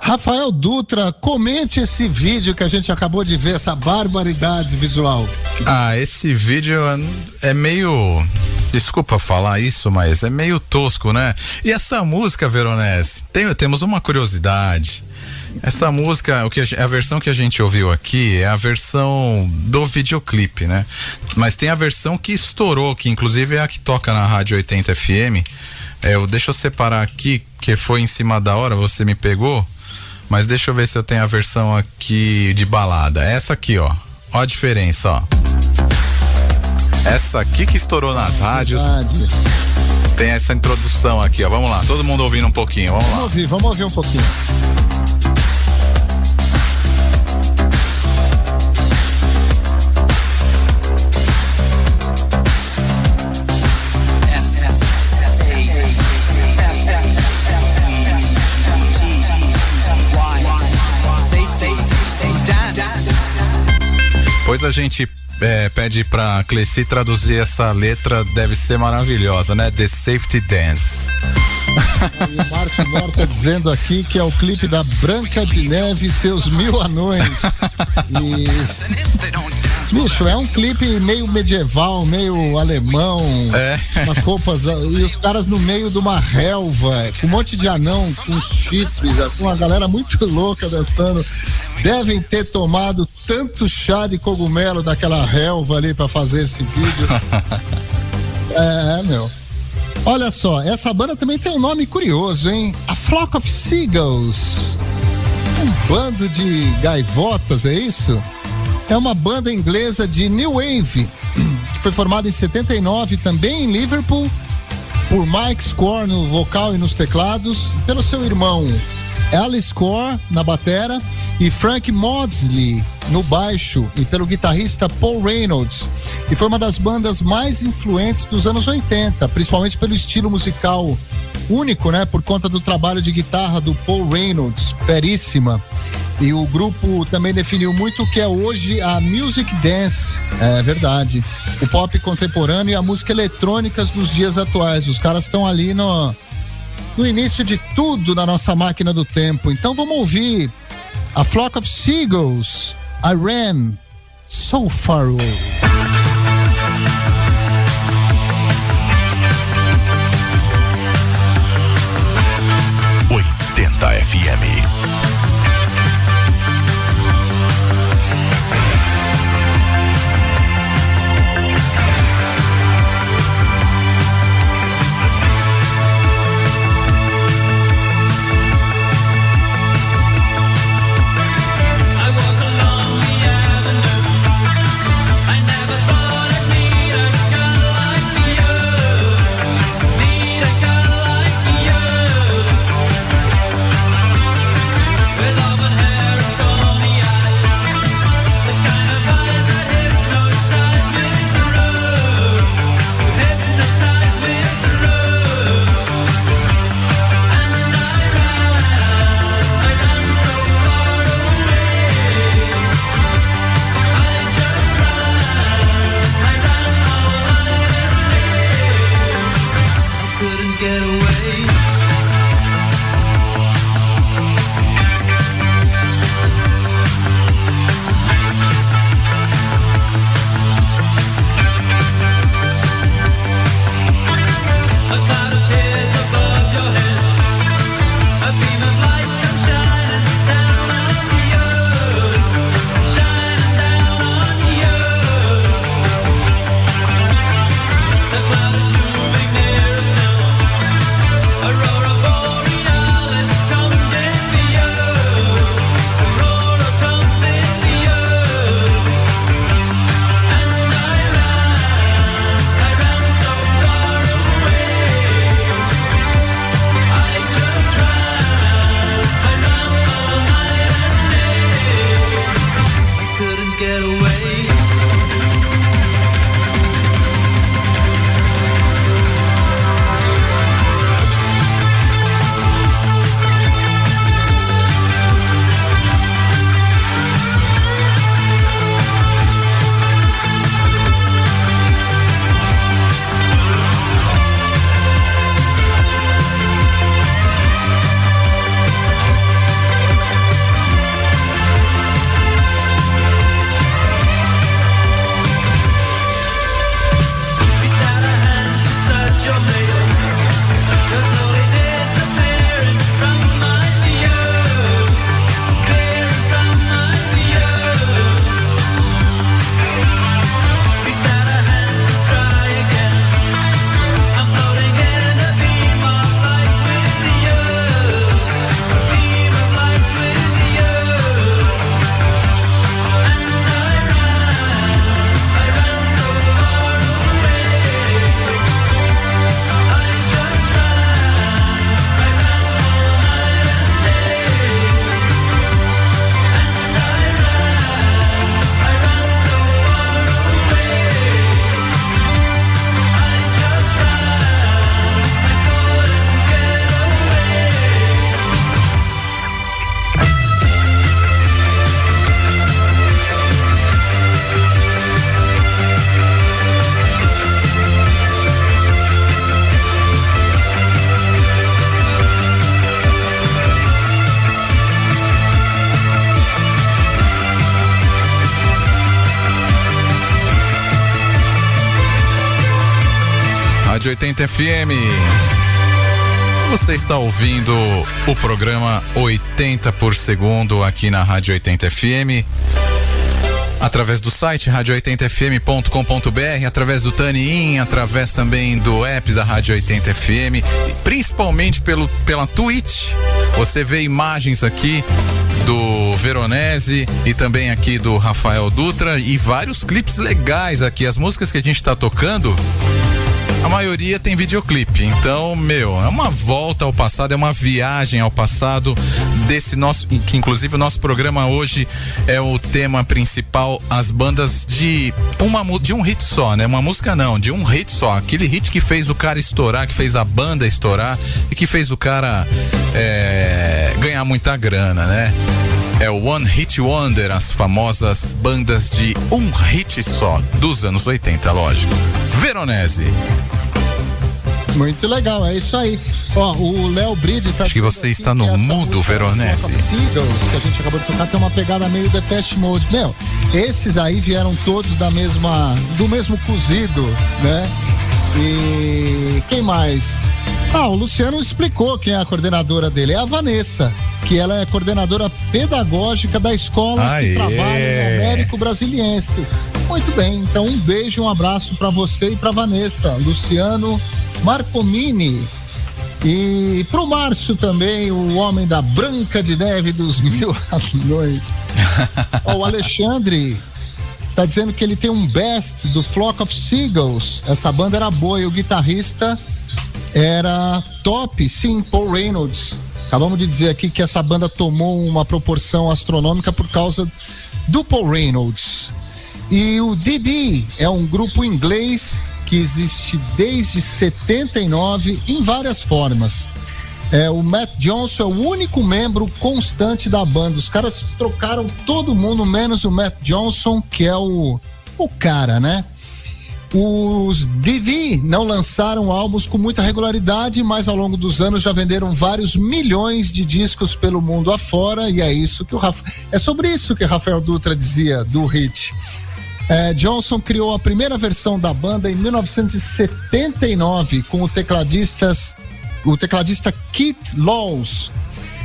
Rafael Dutra, comente esse vídeo que a gente acabou de ver, essa barbaridade visual. Ah, esse vídeo é meio. Desculpa falar isso, mas é meio tosco, né? E essa música, Veronese, tem, temos uma curiosidade. Essa música, o que a, a versão que a gente ouviu aqui é a versão do videoclipe, né? Mas tem a versão que estourou, que inclusive é a que toca na Rádio 80 FM. É, eu, deixa eu separar aqui, que foi em cima da hora, você me pegou. Mas deixa eu ver se eu tenho a versão aqui de balada. Essa aqui, ó. Ó a diferença, ó. Essa aqui que estourou nas rádios. Verdade. Tem essa introdução aqui, ó. Vamos lá, todo mundo ouvindo um pouquinho, vamos Vamos lá. ouvir, vamos ouvir um pouquinho. Depois a gente é, pede pra Cleci traduzir essa letra, deve ser maravilhosa, né? The Safety Dance. E o Marco Morta dizendo aqui que é o clipe da Branca de Neve e seus mil anões. E. Bicho, é um clipe meio medieval, meio alemão. É. Umas roupas. ah, E os caras no meio de uma relva, com um monte de anão, com chifres, assim, uma galera muito louca dançando. Devem ter tomado tanto chá de cogumelo daquela relva ali pra fazer esse vídeo. É, meu. Olha só, essa banda também tem um nome curioso, hein? A Flock of Seagulls. Um bando de gaivotas, é isso? É uma banda inglesa de New Wave, que foi formada em 79 também em Liverpool, por Mike Score no vocal e nos teclados, pelo seu irmão Alice Score na batera e Frank Maudsley no baixo e pelo guitarrista Paul Reynolds. E foi uma das bandas mais influentes dos anos 80, principalmente pelo estilo musical único, né, por conta do trabalho de guitarra do Paul Reynolds, feríssima. E o grupo também definiu muito o que é hoje a music dance, é verdade. O pop contemporâneo e a música eletrônica dos dias atuais. Os caras estão ali no no início de tudo na nossa máquina do tempo. Então vamos ouvir a Flock of Seagulls, I Ran So Far Away. FM. Você está ouvindo o programa 80 por segundo aqui na Rádio 80 FM. Através do site radio80fm.com.br, através do Tani-In, através também do app da Rádio 80 FM, principalmente pelo, pela Twitch. Você vê imagens aqui do Veronese e também aqui do Rafael Dutra e vários clipes legais aqui. As músicas que a gente está tocando a maioria tem videoclipe. Então, meu, é uma volta ao passado, é uma viagem ao passado desse nosso, que inclusive o nosso programa hoje é o tema principal, as bandas de uma de um hit só, né? Uma música não, de um hit só, aquele hit que fez o cara estourar, que fez a banda estourar e que fez o cara é, ganhar muita grana, né? É o One Hit Wonder, as famosas bandas de um hit só, dos anos 80, lógico. Veronese. Muito legal, é isso aí. Ó, o Léo Bride tá Acho que você está no mudo, Veronese. Seagulls, que a gente acabou de tocar, tem uma pegada meio Depeche Mode. Meu, esses aí vieram todos da mesma, do mesmo cozido, né? E quem mais? Ah, o Luciano explicou quem é a coordenadora dele, é a Vanessa, que ela é coordenadora pedagógica da escola Aê. que trabalha em Américo Brasiliense. Muito bem, então um beijo, um abraço pra você e pra Vanessa, Luciano Marcomini. E pro Márcio também, o homem da Branca de Neve dos Mil Anões. O Alexandre tá dizendo que ele tem um best do Flock of Seagulls. Essa banda era boa e o guitarrista era top, sim, Paul Reynolds. Acabamos de dizer aqui que essa banda tomou uma proporção astronômica por causa do Paul Reynolds. E o Didi é um grupo inglês que existe desde 79 em várias formas. É, o Matt Johnson é o único membro constante da banda. Os caras trocaram todo mundo, menos o Matt Johnson, que é o, o cara, né? Os Didi não lançaram álbuns com muita regularidade, mas ao longo dos anos já venderam vários milhões de discos pelo mundo afora, e é isso que o Rafa... É sobre isso que Rafael Dutra dizia do hit. É, Johnson criou a primeira versão da banda em 1979 com o tecladistas, o tecladista Keith Laws.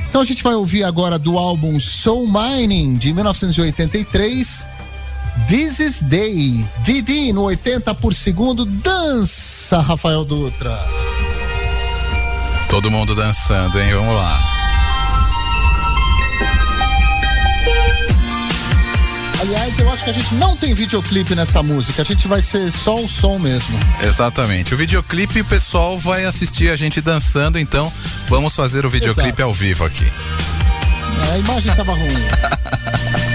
Então a gente vai ouvir agora do álbum Soul Mining de 1983. This is Day. Didi no 80 por segundo. Dança, Rafael Dutra. Todo mundo dançando, hein? Vamos lá. Acho que a gente não tem videoclipe nessa música. A gente vai ser só o som mesmo. Exatamente. O videoclipe o pessoal vai assistir a gente dançando, então vamos fazer o videoclipe Exato. ao vivo aqui. A imagem tava ruim.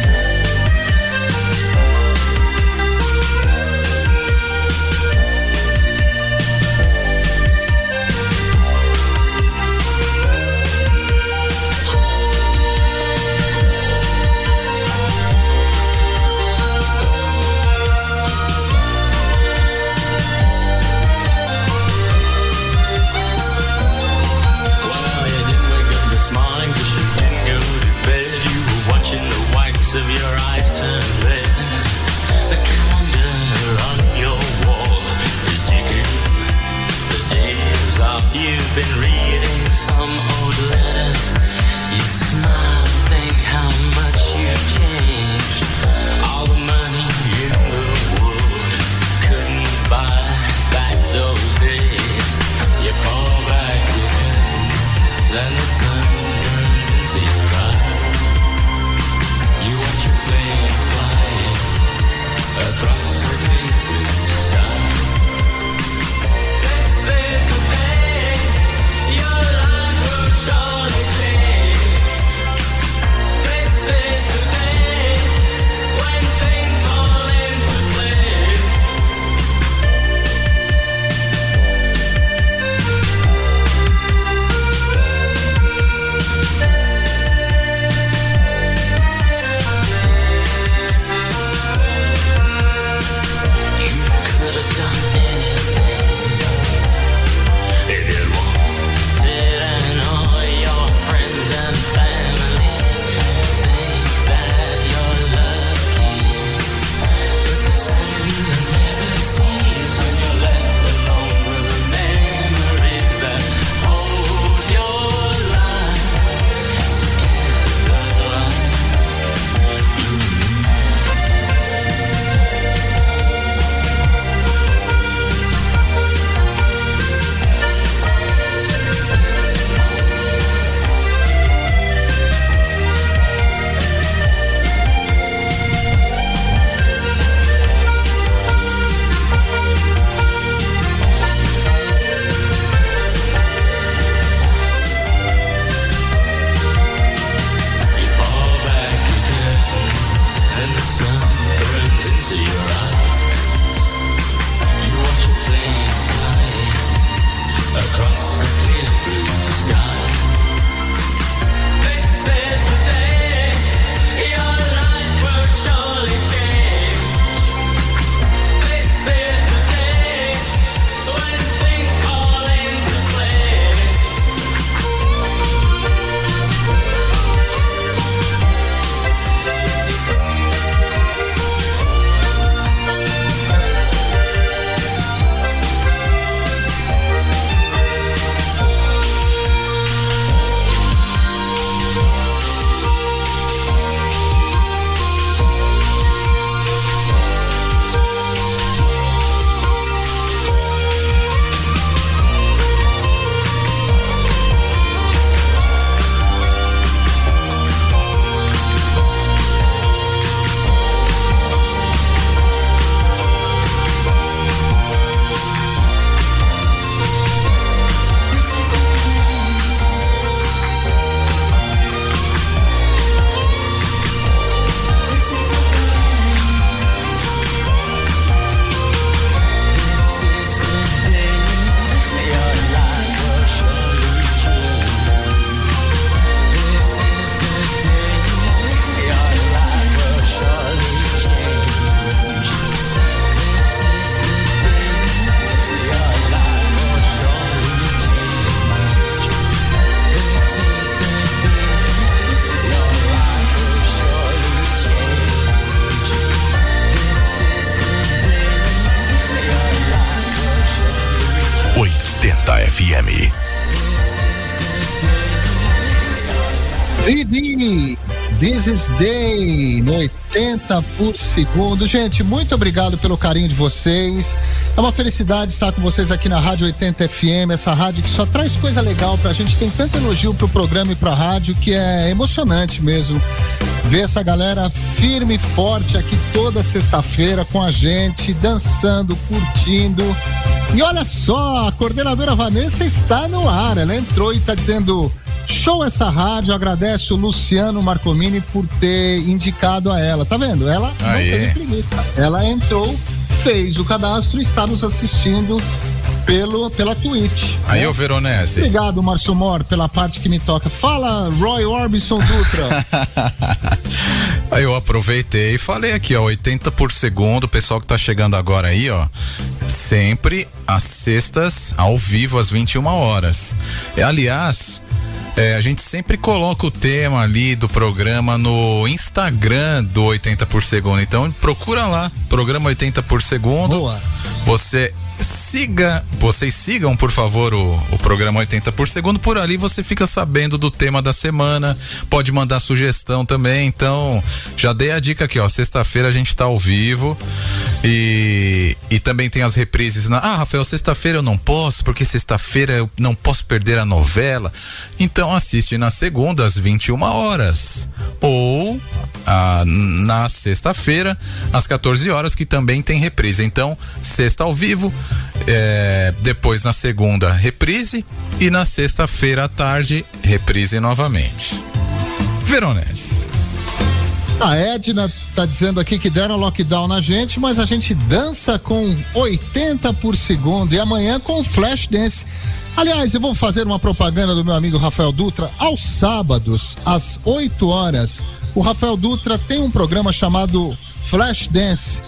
por segundo. Gente, muito obrigado pelo carinho de vocês. É uma felicidade estar com vocês aqui na Rádio 80 FM, essa rádio que só traz coisa legal pra gente. Tem tanto elogio pro programa e pra rádio que é emocionante mesmo. Ver essa galera firme e forte aqui toda sexta-feira com a gente, dançando, curtindo. E olha só, a coordenadora Vanessa está no ar. Ela entrou e está dizendo. Show essa rádio, agradece o Luciano Marcomini por ter indicado a ela. Tá vendo? Ela não Aê. teve preguiça. Ela entrou, fez o cadastro e está nos assistindo pelo, pela Twitch. Aí, né? ô Veronese. Obrigado, Márcio Mor, pela parte que me toca. Fala, Roy Orbison Dutra. Aí eu aproveitei e falei aqui, ó, 80 por segundo, o pessoal que tá chegando agora aí, ó, sempre às sextas, ao vivo, às 21 horas. E, aliás, é, a gente sempre coloca o tema ali do programa no Instagram do 80 por segundo. Então procura lá, programa 80 por segundo. Boa. Você siga, vocês sigam, por favor, o, o programa 80 por segundo. Por ali você fica sabendo do tema da semana. Pode mandar sugestão também. Então, já dei a dica aqui, ó. Sexta-feira a gente tá ao vivo. E, e também tem as reprises na. Ah, Rafael, sexta-feira eu não posso, porque sexta-feira eu não posso perder a novela. Então assiste na segunda, às 21 horas. Ou ah, na sexta-feira, às 14 horas, que também tem reprise. Então, sexta ao vivo, é, depois na segunda, reprise, e na sexta-feira à tarde, reprise novamente. Veronese. A Edna tá dizendo aqui que deram lockdown na gente, mas a gente dança com 80 por segundo e amanhã com flash dance. Aliás, eu vou fazer uma propaganda do meu amigo Rafael Dutra. Aos sábados, às 8 horas, o Rafael Dutra tem um programa chamado Flash Dance.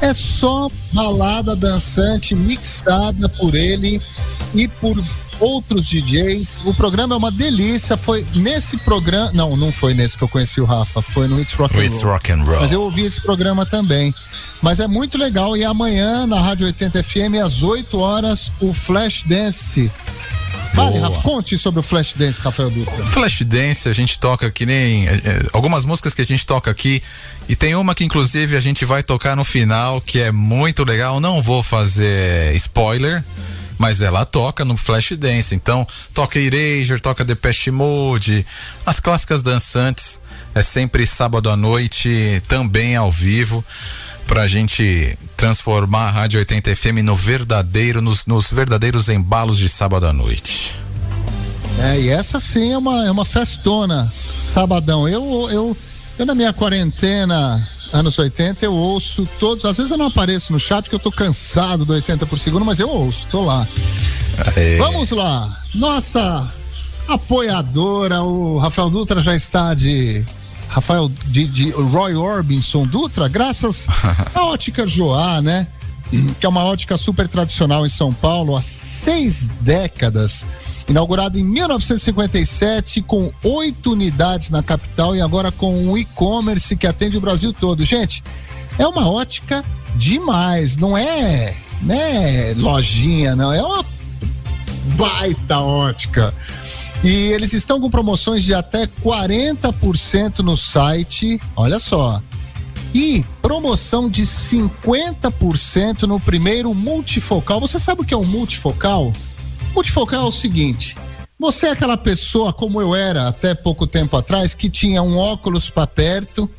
É só balada dançante mixada por ele e por outros DJs. O programa é uma delícia. Foi nesse programa. Não, não foi nesse que eu conheci o Rafa. Foi no It's Rock and It's Roll. rock and roll. Mas eu ouvi esse programa também. Mas é muito legal. E amanhã, na Rádio 80 FM, às 8 horas, o Flash Dance. Vale. Rafa, conte sobre o Flash Dance, Rafael Dutra. Flash Dance, a gente toca que nem. é, é, algumas músicas que a gente toca aqui. E tem uma que, inclusive, a gente vai tocar no final, que é muito legal. Não vou fazer spoiler. Mas ela toca no Flash Dance, então toca Erasure, toca Depeche Mode, as clássicas dançantes. É sempre sábado à noite, também ao vivo, pra gente transformar a Rádio 80 FM no verdadeiro, nos, nos verdadeiros embalos de sábado à noite. É, e essa sim é uma, é uma festona, sabadão. Eu, eu, eu, na minha quarentena, anos 80, eu ouço todos. Às vezes eu não apareço no chat porque eu tô cansado do 80 por segundo, mas eu ouço, tô lá. É, Vamos lá. Nossa apoiadora, o Rafael Dutra já está de. Rafael de, de Roy Orbison Dutra, graças à ótica Joá, né? Que é uma ótica super tradicional em São Paulo há seis décadas. Inaugurada em 1957, com oito unidades na capital e agora com um e-commerce que atende o Brasil todo. Gente, é uma ótica demais, não é, né, lojinha, não, é uma baita ótica. E eles estão com promoções de até 40% no site. Olha só. E promoção de 50% no primeiro multifocal. Você sabe o que é um multifocal? Multifocal é o seguinte: você é aquela pessoa como eu era até pouco tempo atrás que tinha um óculos para perto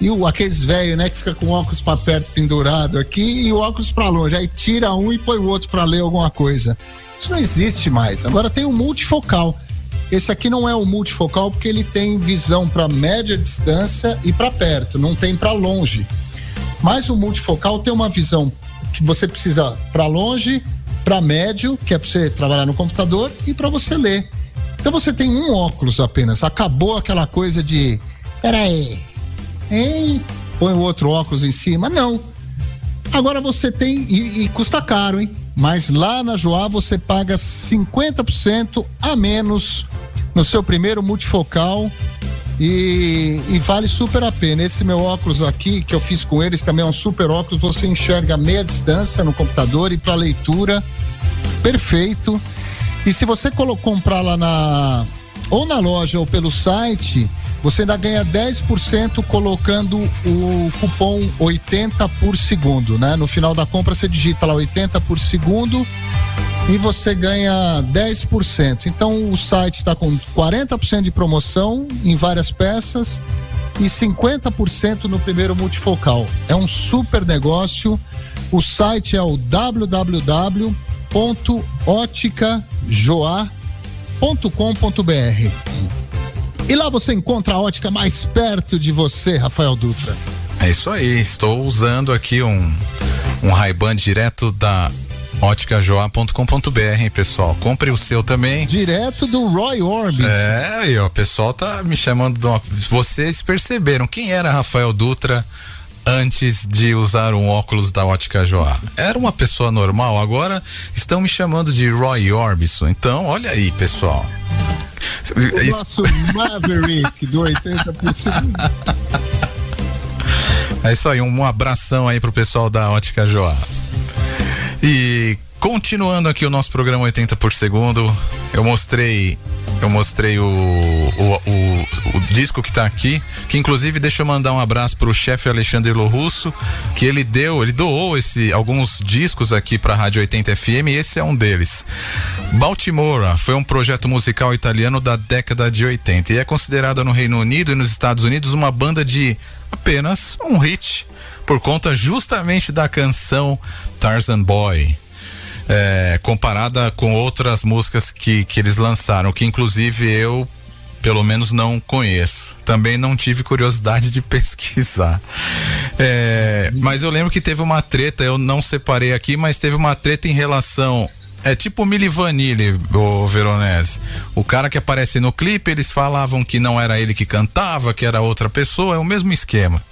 e o aqueles velho, né, que fica com o óculos para perto pendurado aqui e o óculos para longe. Aí tira um e põe o outro para ler alguma coisa. Isso não existe mais. Agora tem o multifocal. Esse aqui não é o multifocal porque ele tem visão para média distância e para perto, não tem para longe. Mas o multifocal tem uma visão que você precisa para longe, para médio, que é para você trabalhar no computador e para você ler. Então você tem um óculos apenas. Acabou aquela coisa de, peraí, hein? Põe o outro óculos em cima. Não. Agora você tem, e, e custa caro, hein? Mas lá na Joá você paga 50% a menos no seu primeiro multifocal e, e vale super a pena. Esse meu óculos aqui, que eu fiz com eles, também é um super óculos. Você enxerga a meia distância no computador e para leitura, perfeito. E se você comprar lá na ou na loja ou pelo site, você ainda ganha 10% colocando o cupom 80 por segundo, né? No final da compra você digita lá 80 por segundo e você ganha 10%. Então o site está com 40% de promoção em várias peças e 50% no primeiro multifocal. É um super negócio. O site é o www.óticajoá.com.br. E lá você encontra a ótica mais perto de você, Rafael Dutra. É isso aí, estou usando aqui um, um Ray-Ban direto da óticajoá.com.br, hein, pessoal. Compre o seu também. Direto do Roy Orbison. É, aí, ó, o pessoal tá me chamando de uma... Vocês perceberam quem era Rafael Dutra antes de usar um óculos da Ótica Joá? Era uma pessoa normal, agora estão me chamando de Roy Orbison. Então, olha aí, pessoal. O Isso- nosso Maverick do 80 por segundo. É isso aí, um abração aí pro pessoal da Ótica Joá. E continuando aqui o nosso programa 80 por segundo, eu mostrei eu mostrei o, o, o, o disco que tá aqui, que inclusive deixa eu mandar um abraço pro chefe Alexandre Lorusso, que ele deu, ele doou esse alguns discos aqui pra Rádio 80 FM e esse é um deles. Baltimora foi um projeto musical italiano da década de 80 e é considerada no Reino Unido e nos Estados Unidos uma banda de apenas um hit, por conta justamente da canção Tarzan Boy. É, comparada com outras músicas que, que eles lançaram, que inclusive eu pelo menos não conheço. Também não tive curiosidade de pesquisar. É, mas eu lembro que teve uma treta, eu não separei aqui, mas teve uma treta em relação. É tipo Mili Vanilli, o Veronese. O cara que aparece no clipe, eles falavam que não era ele que cantava, que era outra pessoa, é o mesmo esquema.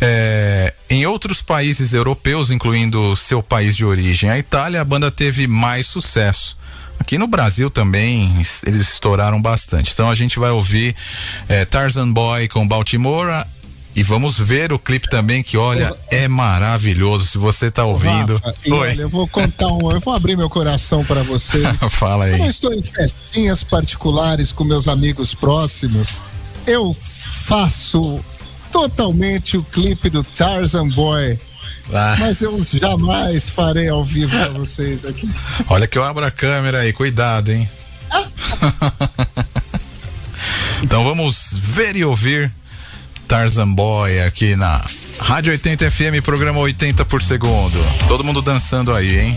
É, em outros países europeus, incluindo seu país de origem, a Itália, a banda teve mais sucesso. Aqui no Brasil também es- eles estouraram bastante. Então a gente vai ouvir é, Tarzan Boy com Baltimora e vamos ver o clipe também que olha é maravilhoso. Se você tá ouvindo, Rafa, olha, eu vou contar um, eu vou abrir meu coração para vocês. fala Eu não aí. estou em festinhas particulares com meus amigos próximos. Eu faço totalmente o clipe do Tarzan Boy. Ah, Mas eu jamais farei ao vivo para vocês aqui. olha que eu abro a câmera aí, cuidado, hein? então vamos ver e ouvir Tarzan Boy aqui na Rádio 80 FM, programa 80 por segundo. Todo mundo dançando aí, hein?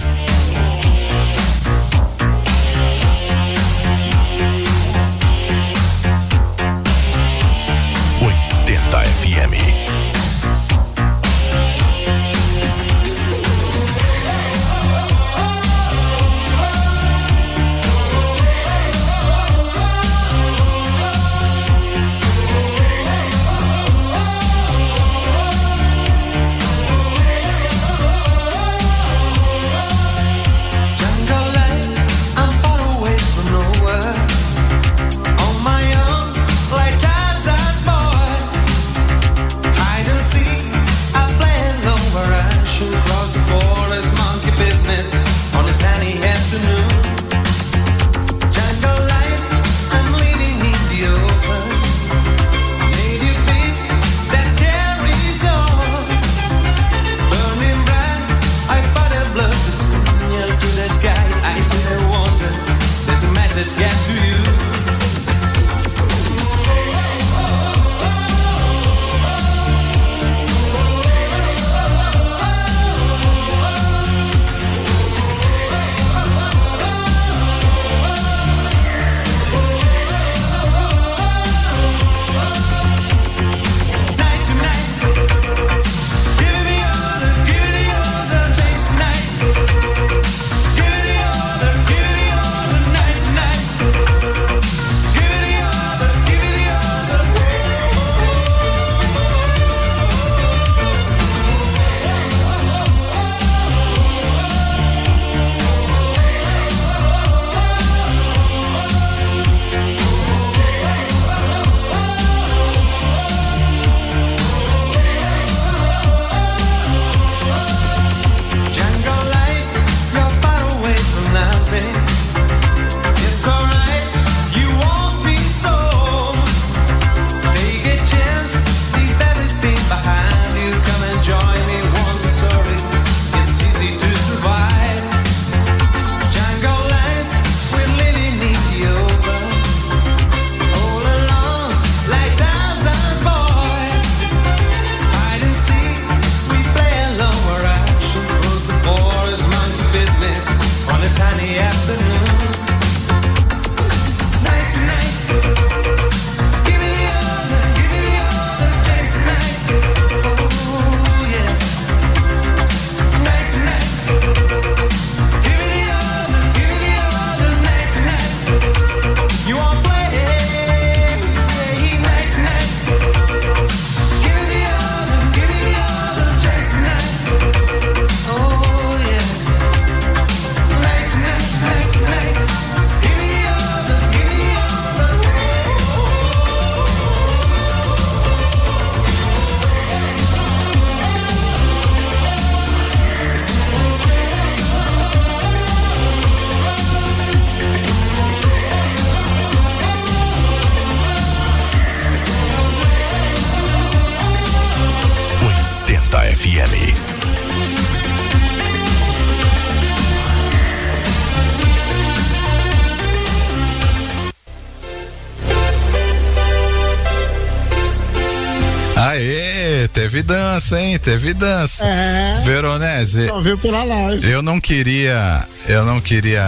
Dança, hein? Teve dança. É. Veronese, Só viu pela live. eu não queria, eu não queria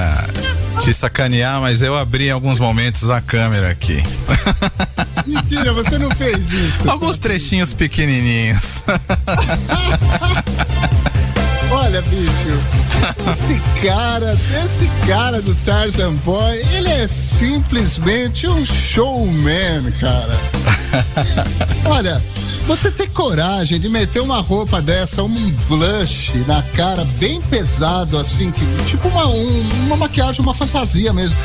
te sacanear, mas eu abri em alguns momentos a câmera aqui. Mentira, você não fez isso. Alguns trechinhos pequenininhos. Olha, bicho, esse cara, esse cara do Tarzan Boy, ele é simplesmente um showman, cara. Olha, você ter coragem de meter uma roupa dessa, um blush na cara bem pesado, assim, que, tipo uma, um- uma maquiagem, uma fantasia mesmo,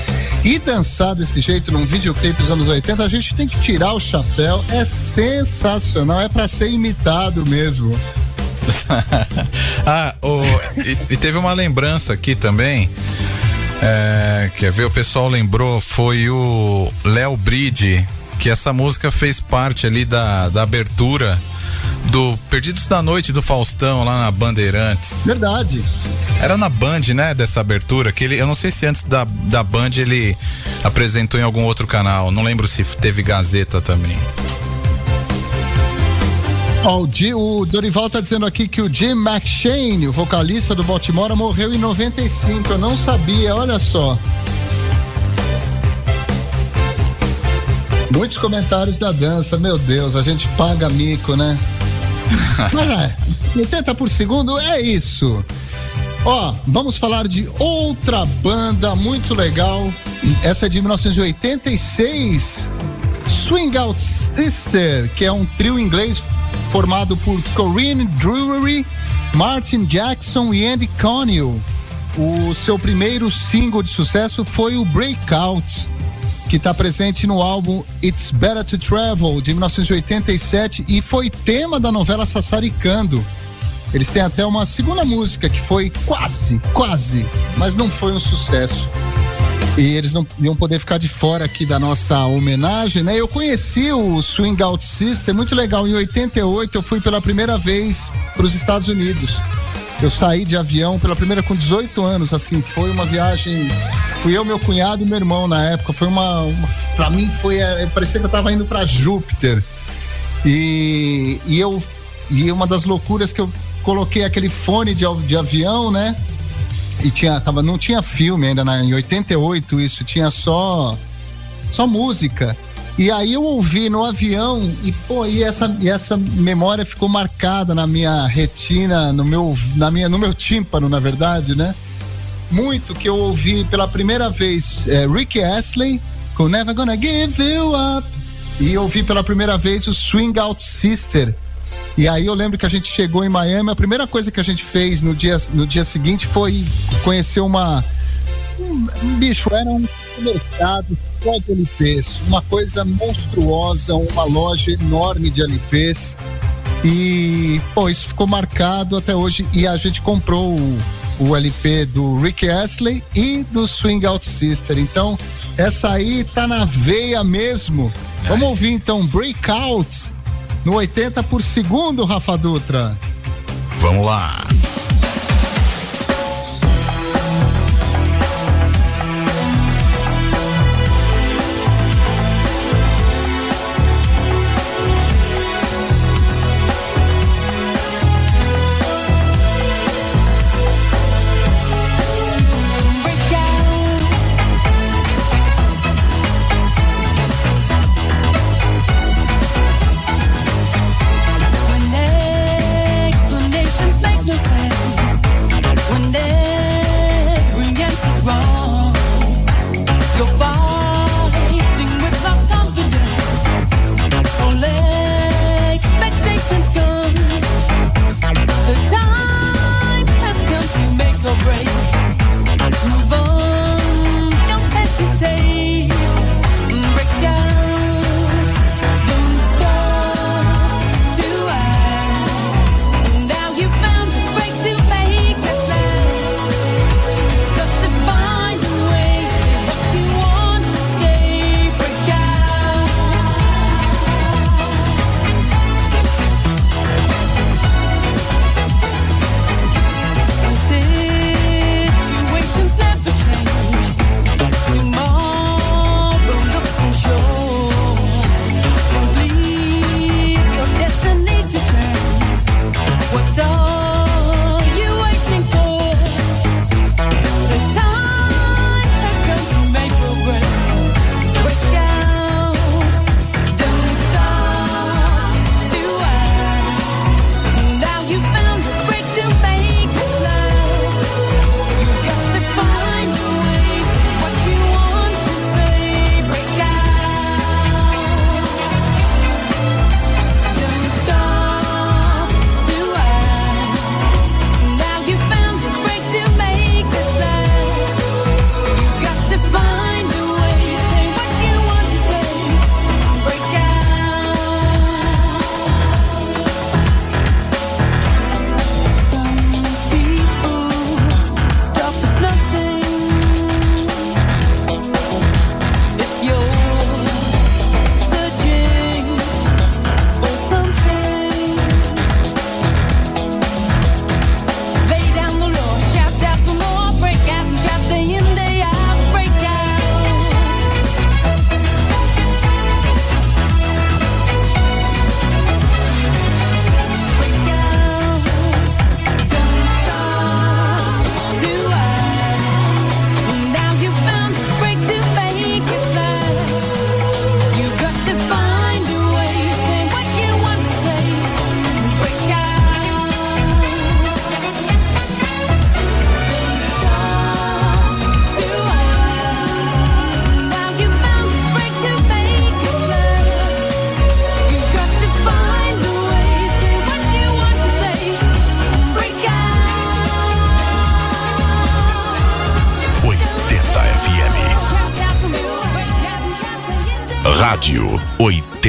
e dançar desse jeito num videoclipe dos anos 80, a gente tem que tirar o chapéu. É sensacional, é pra ser imitado mesmo. ah, o- e, e teve uma lembrança aqui também. É, quer ver? O pessoal lembrou, foi o Léo Bride, que essa música fez parte ali da, da abertura do Perdidos da Noite do Faustão lá na Bandeirantes. Verdade. Era na Band, né, dessa abertura, que ele, eu não sei se antes da, da Band ele apresentou em algum outro canal, não lembro se teve Gazeta também. Ó, o, Di- o Dorival tá dizendo aqui que o Jim McShane, o vocalista do Baltimore, morreu em 95. Eu não sabia, olha só. Muitos comentários da dança, meu Deus, a gente paga mico, né? Mas é, 80 por segundo é isso. Ó, vamos falar de outra banda muito legal. Essa é de 1986. Swing Out Sister, que é um trio inglês formado por Corinne Drury, Martin Jackson e Andy Connell. O seu primeiro single de sucesso foi o Breakout, que está presente no álbum It's Better to Travel, de 1987, e foi tema da novela Sassaricando. Eles têm até uma segunda música que foi quase, quase, mas não foi um sucesso. E eles não iam poder ficar de fora aqui da nossa homenagem, né? Eu conheci o Swing Out Sister, muito legal. Em 88 eu fui pela primeira vez para os Estados Unidos. Eu saí de avião pela primeira com 18 anos, assim, foi uma viagem. Fui eu, meu cunhado e meu irmão na época. Foi uma. uma para mim foi. é, Parecia que eu tava indo para Júpiter. E, e eu. E uma das loucuras que eu coloquei aquele fone de, de avião, né? E tinha, tava, não tinha filme ainda, na, em 88 isso, tinha só só música. E aí eu ouvi no avião e, pô, e essa, e essa memória ficou marcada na minha retina, no meu, na minha, no meu tímpano, na verdade, né? Muito que eu ouvi pela primeira vez é, Rick Astley com Never Gonna Give You Up. E ouvi pela primeira vez o Swing Out Sister. E aí eu lembro que a gente chegou em Miami, a primeira coisa que a gente fez no dia, no dia seguinte foi conhecer uma. Um, um bicho, era um mercado de LPs, uma coisa monstruosa, uma loja enorme de LPs. E, pô, isso ficou marcado até hoje. E a gente comprou o, o LP do Rick Astley e do Swing Out Sister. Então, essa aí tá na veia mesmo. Vamos ouvir então Breakout no 80 por segundo, Rafa Dutra. Vamos lá.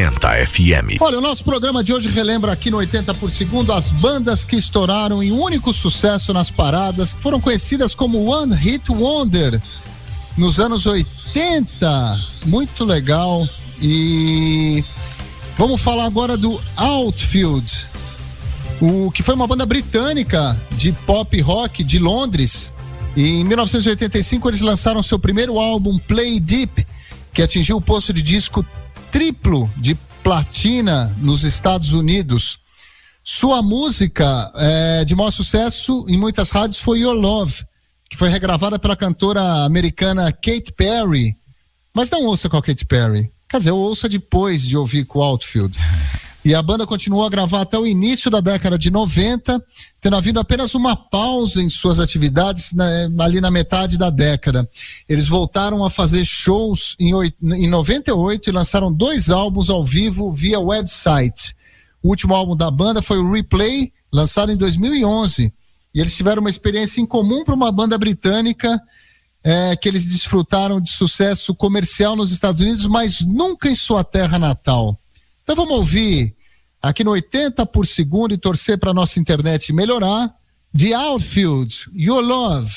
80 FM. Olha, o nosso programa de hoje relembra aqui no 80 por segundo as bandas que estouraram em único sucesso nas paradas, que foram conhecidas como One Hit Wonder nos anos 80. Muito legal. E vamos falar agora do Outfield, o que foi uma banda britânica de pop rock de Londres. E em 1985 eles lançaram seu primeiro álbum Play Deep, que atingiu o posto de disco triplo de platina nos Estados Unidos. Sua música eh, de maior sucesso em muitas rádios foi Your Love, que foi regravada pela cantora americana Kate Perry. Mas não ouça com a Kate Perry. Quer dizer, ouça depois de ouvir com o Outfield. E a banda continuou a gravar até o início da década de 90, tendo havido apenas uma pausa em suas atividades ali na metade da década. Eles voltaram a fazer shows em, em 98 e lançaram dois álbuns ao vivo via website. O último álbum da banda foi o Replay, lançado em 2011. E eles tiveram uma experiência incomum para uma banda britânica é, que eles desfrutaram de sucesso comercial nos Estados Unidos, mas nunca em sua terra natal. Então vamos ouvir aqui no 80 por segundo e torcer para nossa internet melhorar. The Outfield, Your Love.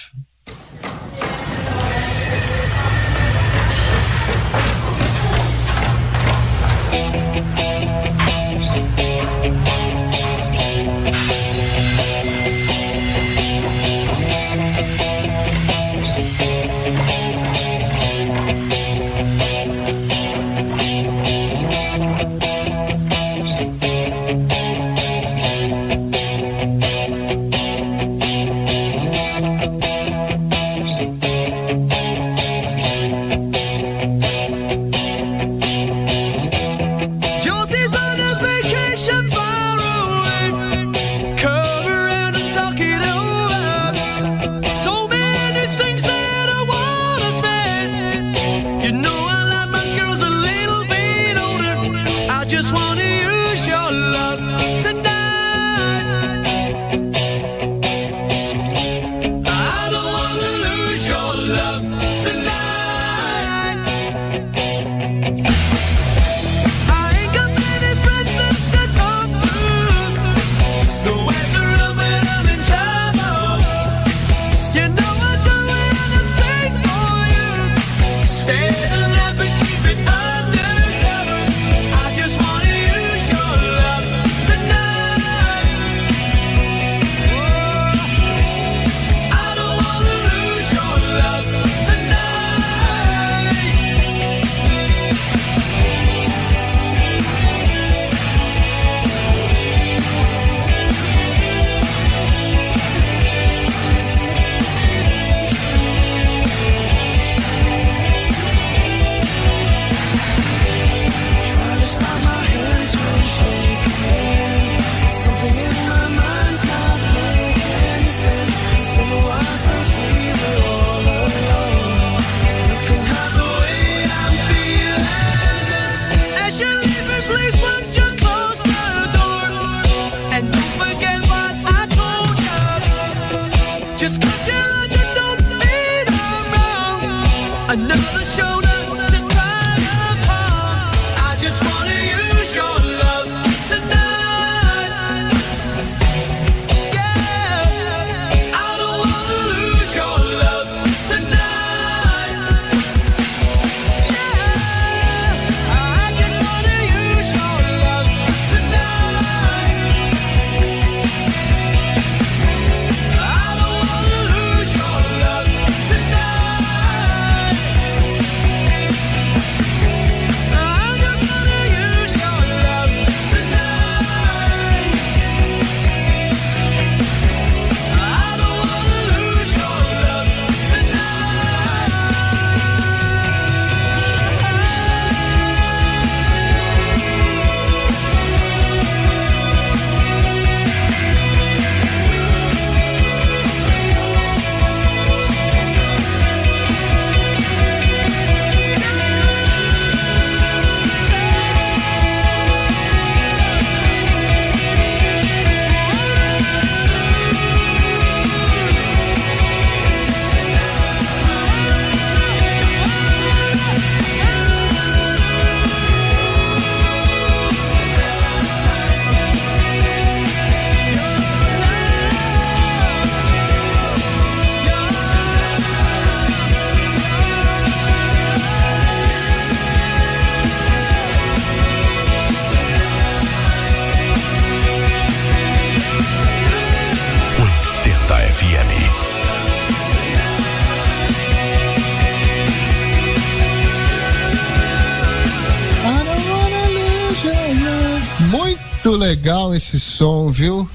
Legal esse som, viu?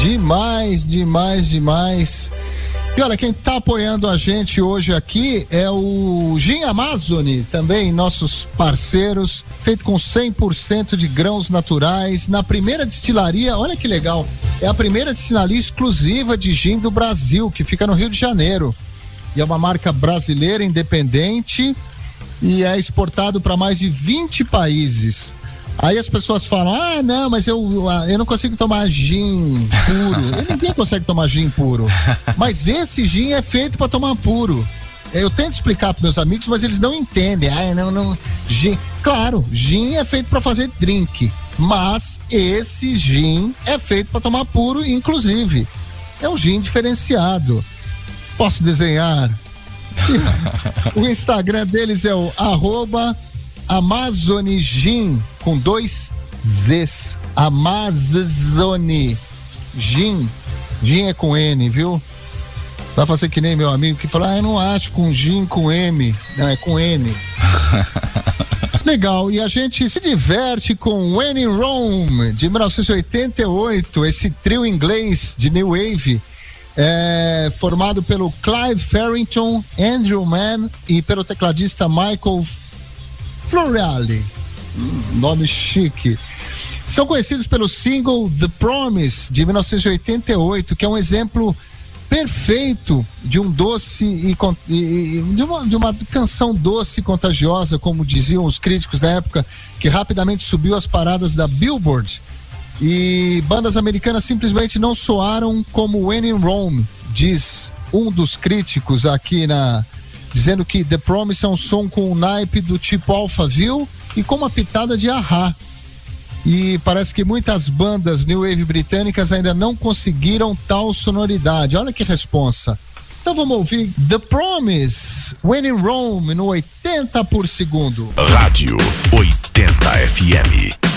Demais, demais, demais. E olha, quem tá apoiando a gente hoje aqui é o Gin Amazone, também nossos parceiros, feito com 100% de grãos naturais, na primeira destilaria, olha que legal, é a primeira destilaria exclusiva de gin do Brasil, que fica no Rio de Janeiro. E é uma marca brasileira independente e é exportado para mais de 20 países. Aí as pessoas falam: ah, não, mas eu, ah, eu não consigo tomar gin puro. Ninguém consegue tomar gin puro. Mas esse gin é feito para tomar puro. Eu tento explicar para meus amigos, mas eles não entendem. Ah, não, não. Gin. Claro, gin é feito para fazer drink. Mas esse gin é feito para tomar puro, inclusive. É um gin diferenciado. Posso desenhar? o Instagram deles é o arroba Amazonigin com dois Zs. Amazone Gin. Gin é com N, viu? Vai fazer que nem meu amigo que falou: Ah, eu não acho com gin com M. Não, é com N. Legal, e a gente se diverte com When in Rome, de 1988, esse trio inglês de New Wave, é, formado pelo Clive Farrington, Andrew Mann e pelo tecladista Michael Florale. Nome chique. São conhecidos pelo single The Promise, de 1988, que é um exemplo perfeito de um doce e- e- de, uma, de uma canção doce e contagiosa, como diziam os críticos da época, que rapidamente subiu as paradas da Billboard. E bandas americanas simplesmente não soaram como When in Rome, diz um dos críticos aqui na dizendo que The Promise é um som com um naipe do tipo Alphaville e com uma pitada de ahá. E parece que muitas bandas new wave britânicas ainda não conseguiram tal sonoridade. Olha que responsa. Então vamos ouvir The Promise, When in Rome, no 80 por segundo. Rádio 80 FM.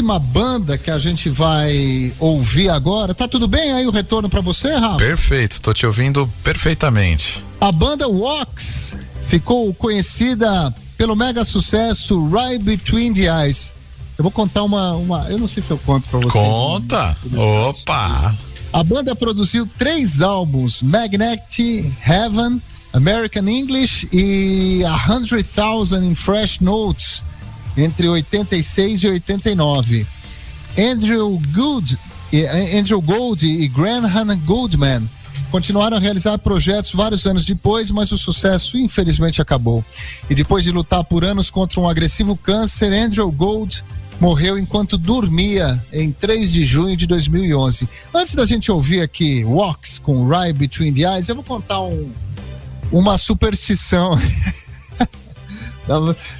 Próxima banda que a gente vai ouvir agora, tá tudo bem aí o retorno pra você, Rafa? Perfeito, tô te ouvindo perfeitamente. A banda Wax ficou conhecida pelo mega sucesso Right Between the Eyes. Eu vou contar uma, uma eu não sei se eu conto pra você. Conta! Opa! A banda produziu três álbuns: Magnetic Heaven, American English e A Hundred Thousand in Fresh Notes, entre 86 e 89. Andrew Good, e- eh, Andrew Gold e Graham Goldman continuaram a realizar projetos vários anos depois, mas o sucesso infelizmente acabou. E depois de lutar por anos contra um agressivo câncer, Andrew Gold morreu enquanto dormia em 3 de junho de 2011. Antes da gente ouvir aqui Walks com Right Between the Eyes, eu vou contar um, uma superstição.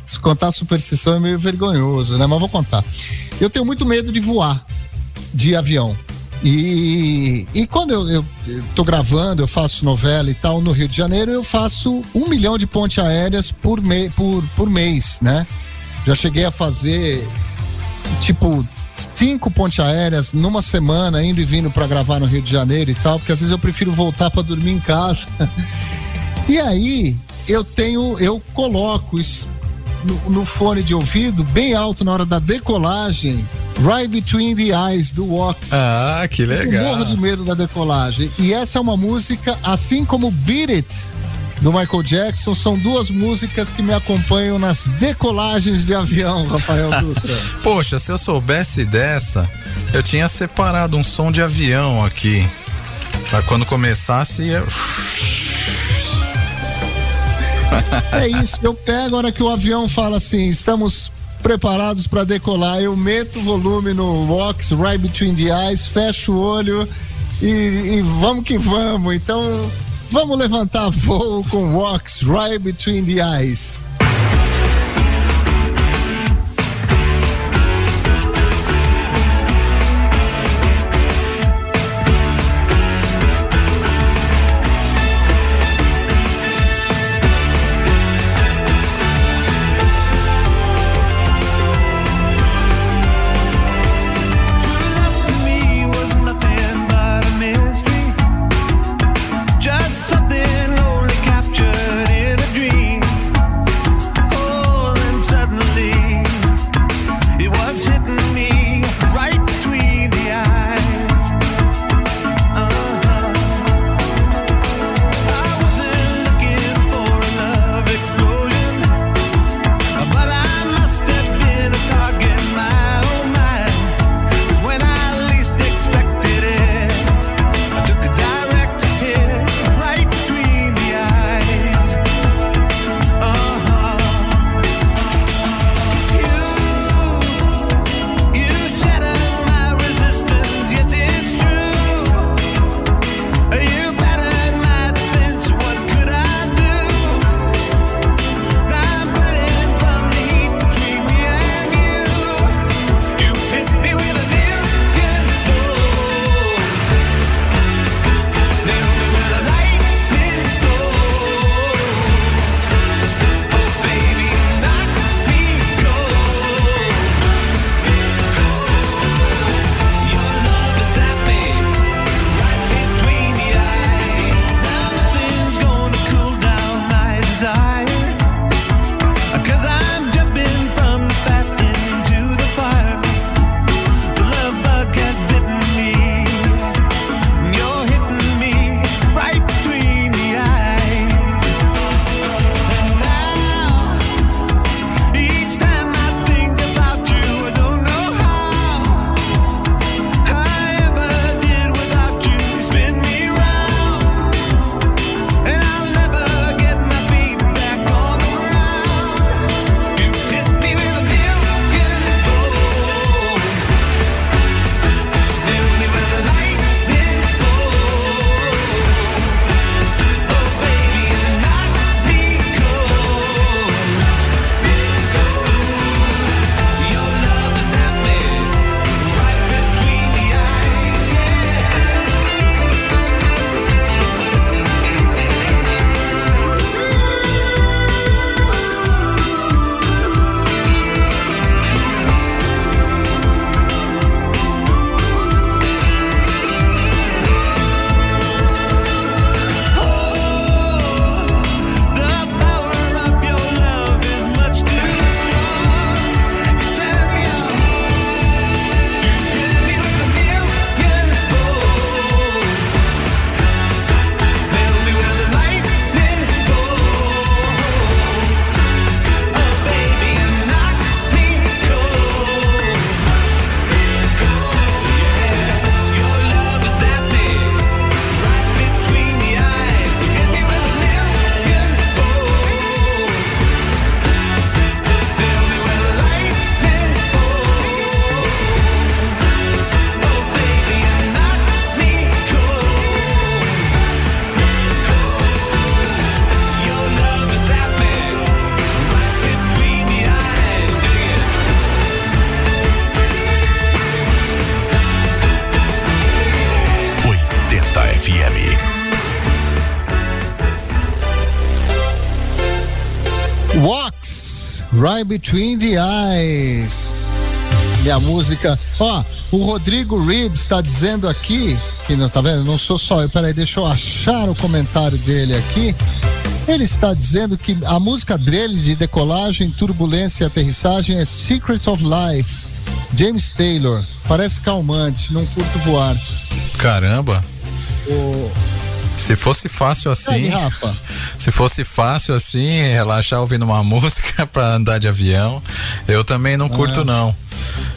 Se contar superstição é meio vergonhoso, né? Mas vou contar. Eu tenho muito medo de voar de avião. E, e quando eu, eu, eu tô gravando, eu faço novela e tal no Rio de Janeiro, eu faço um milhão de pontes aéreas por, me, por, por mês, né? Já cheguei a fazer tipo cinco pontes aéreas numa semana, indo e vindo para gravar no Rio de Janeiro e tal, porque às vezes eu prefiro voltar para dormir em casa. E aí eu tenho, eu coloco isso no, no fone de ouvido bem alto na hora da decolagem, Right Between the Eyes do Wax. Ah, que Eu legal. morro de medo da decolagem. E essa é uma música, assim como Beat It, do Michael Jackson, são duas músicas que me acompanham nas decolagens de avião, Rafael Dutra. Poxa, se eu soubesse dessa, eu tinha separado um som de avião aqui. Pra quando começasse, ia... É isso, eu pego a hora que o avião fala assim, estamos preparados para decolar, eu meto o volume no Wax, right between the eyes, fecho o olho e, e vamos que vamos. Então, vamos levantar voo com Wax, right between the eyes. Between the Eyes. E a música. Ó, o Rodrigo Reeves está dizendo aqui, que não tá vendo? Não sou só eu. Peraí, deixa eu achar o comentário dele aqui. Ele está dizendo que a música dele de decolagem, turbulência e aterrissagem é Secret of Life. James Taylor. Parece calmante, não curto voar. Caramba. O... Se fosse fácil E aí, assim, Rafa? Se fosse fácil assim, relaxar ouvindo uma música pra andar de avião, eu também não curto não.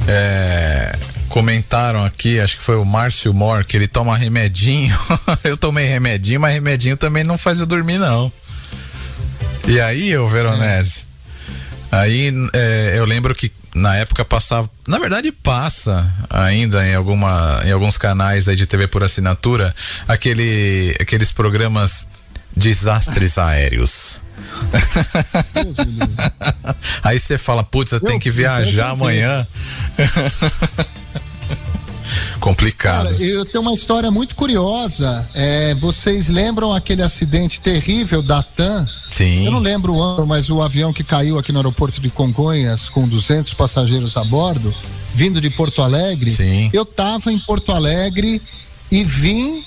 É, comentaram aqui, acho que foi o Márcio Mor, que ele toma remedinho. eu tomei remedinho, mas remedinho também não faz eu dormir não. E aí, ô Veronese? Aí é, eu lembro que na época passava, na verdade passa ainda em alguma, em alguns canais aí de TV por assinatura, aquele, aqueles programas desastres aéreos. Aí você fala, putz, eu tenho que viajar amanhã. Complicado. Cara, eu tenho uma história muito curiosa. É, vocês lembram aquele acidente terrível da TAM? Sim. Eu não lembro o ano, mas o avião que caiu aqui no aeroporto de Congonhas com 200 passageiros a bordo, vindo de Porto Alegre. Sim. Eu tava em Porto Alegre e vim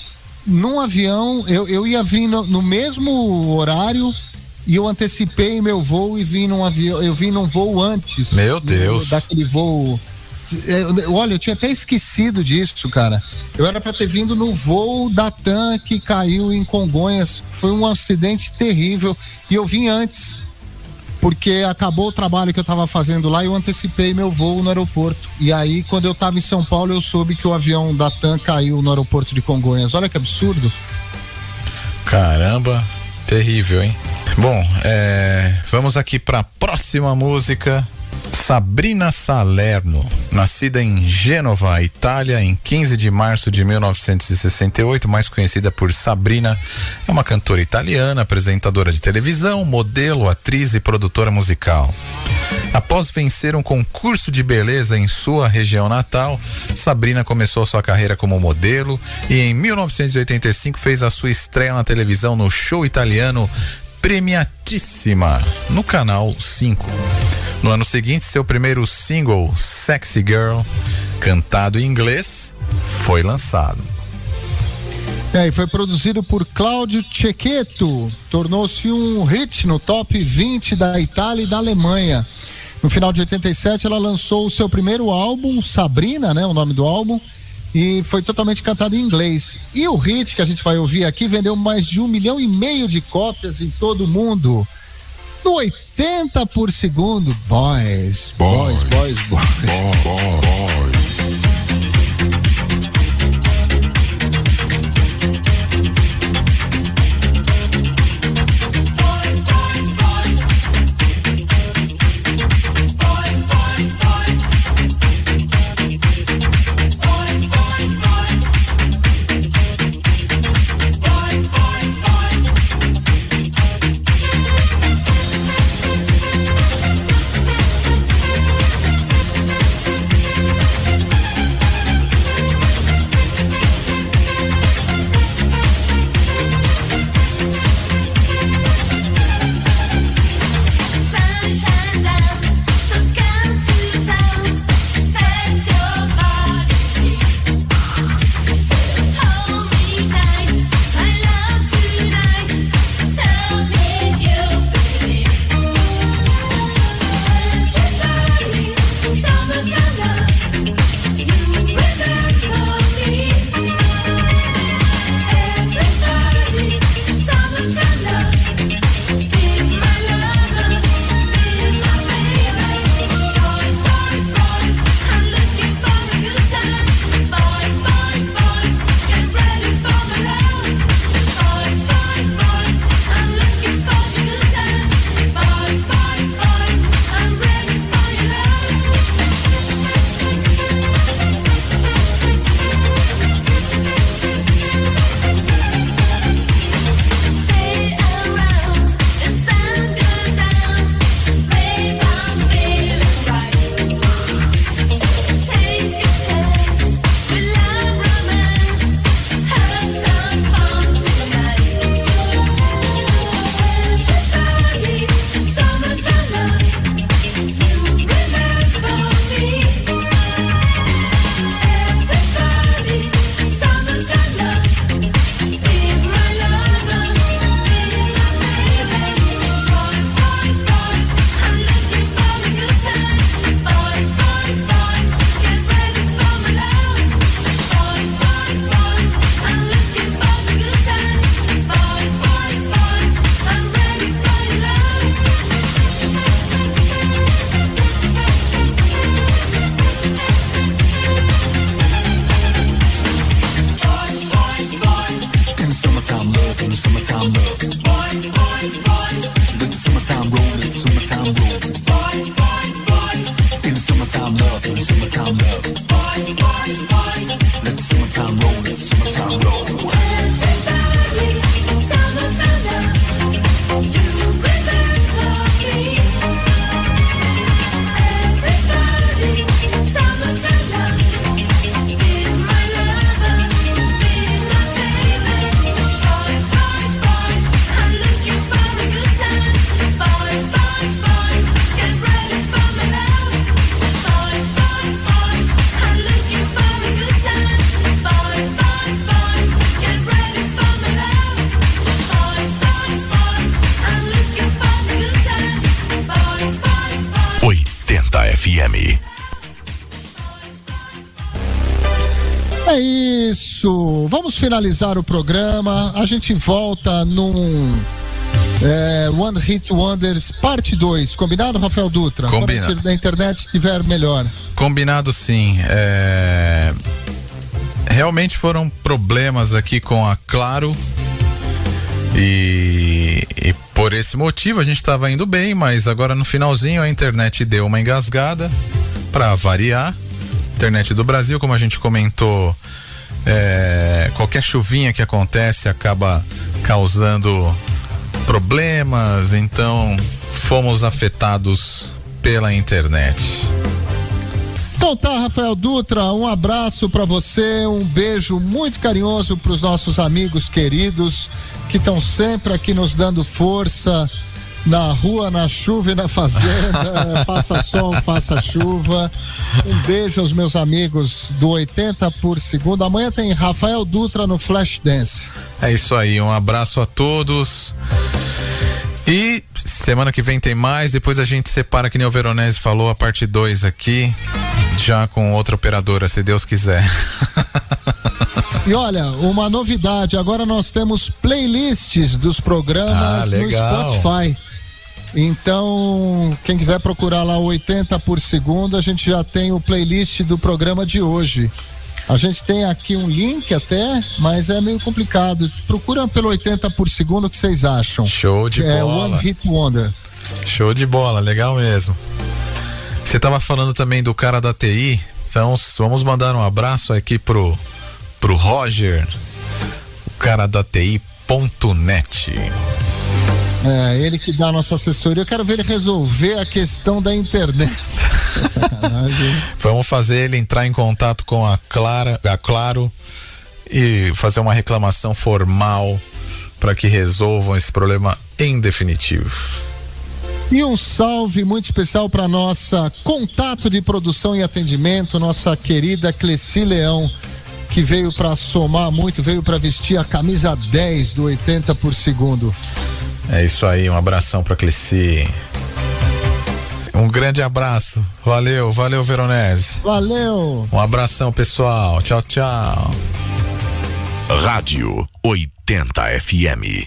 num avião, eu, eu ia vir no, no mesmo horário e eu antecipei meu voo e vim num avião, eu vim num voo antes. Meu do- Deus. daquele voo. É, eu- Olha, eu tinha até esquecido disso, cara. Eu era pra ter vindo no voo da TAM que caiu em Congonhas. Foi um acidente terrível e eu vim antes. Porque acabou o trabalho que eu tava fazendo lá e eu antecipei meu voo no aeroporto. E aí, quando eu tava em São Paulo, eu soube que o avião da TAM caiu no aeroporto de Congonhas. Olha que absurdo. Caramba, terrível, hein? Bom, é, vamos aqui para próxima música. Sabrina Salerno, nascida em Gênova, Itália, em 15 de março de 1968, mais conhecida por Sabrina, é uma cantora italiana, apresentadora de televisão, modelo, atriz e produtora musical. Após vencer um concurso de beleza em sua região natal, Sabrina começou sua carreira como modelo e em 1985 fez a sua estreia na televisão no show italiano Premiatíssima, no canal 5. No ano seguinte, seu primeiro single, Sexy Girl, cantado em inglês, foi lançado. É, e foi produzido por Cláudio Cecchetto. Tornou-se um hit no top 20 da Itália e da Alemanha. No final de 87, ela lançou o seu primeiro álbum, Sabrina, né? O nome do álbum. E foi totalmente cantado em inglês. E o hit que a gente vai ouvir aqui vendeu mais de um milhão e meio de cópias em todo o mundo. No 80 por segundo. Boys, boys, boys, boys. FM. Finalizar o programa. A gente volta num é, One Hit Wonders parte 2. Combinado, Rafael Dutra? Combinado. Quando a internet estiver melhor. Combinado sim. É... Realmente foram problemas aqui com a Claro. E, e por esse motivo a gente estava indo bem, mas agora no finalzinho a internet deu uma engasgada para variar. Internet do Brasil, como a gente comentou, é, qualquer chuvinha que acontece acaba causando problemas, então fomos afetados pela internet. Então tá, Rafael Dutra, um abraço pra você, um beijo muito carinhoso pros nossos amigos queridos que estão sempre aqui nos dando força na rua, na chuva e na fazenda. faça sol, faça chuva. Um beijo aos meus amigos do 80 por segundo. Amanhã tem Rafael Dutra no Flash Dance. É isso aí, um abraço a todos. E semana que vem tem mais, depois a gente separa, que nem o Veronese falou, a parte 2 aqui, já com outra operadora, se Deus quiser. E olha, uma novidade, agora nós temos playlists dos programas Ah, no. Spotify. Então, quem quiser procurar lá 80 por segundo, a gente já tem o playlist do programa de hoje. A gente tem aqui um link até, mas é meio complicado. Procura pelo 80 por segundo o que vocês acham. Show de é bola. One Hit Wonder. Show de bola, legal mesmo. Você tava falando também do cara da TI, então vamos mandar um abraço aqui pro, pro Roger, o cara da TI.net. É, ele que dá a nossa assessoria. Eu quero ver ele resolver a questão da internet. Vamos fazer ele entrar em contato com a Clara, a Claro e fazer uma reclamação formal para que resolvam esse problema em definitivo. E um salve muito especial para nossa contato de produção e atendimento, nossa querida Cleci Leão, que veio para somar muito, veio para vestir a camisa 10 do 80 por segundo. É isso aí, um abração pra Cleci. Um grande abraço. Valeu, valeu, Veronese. Valeu! Um abração, pessoal. Tchau, tchau. Rádio 80 FM.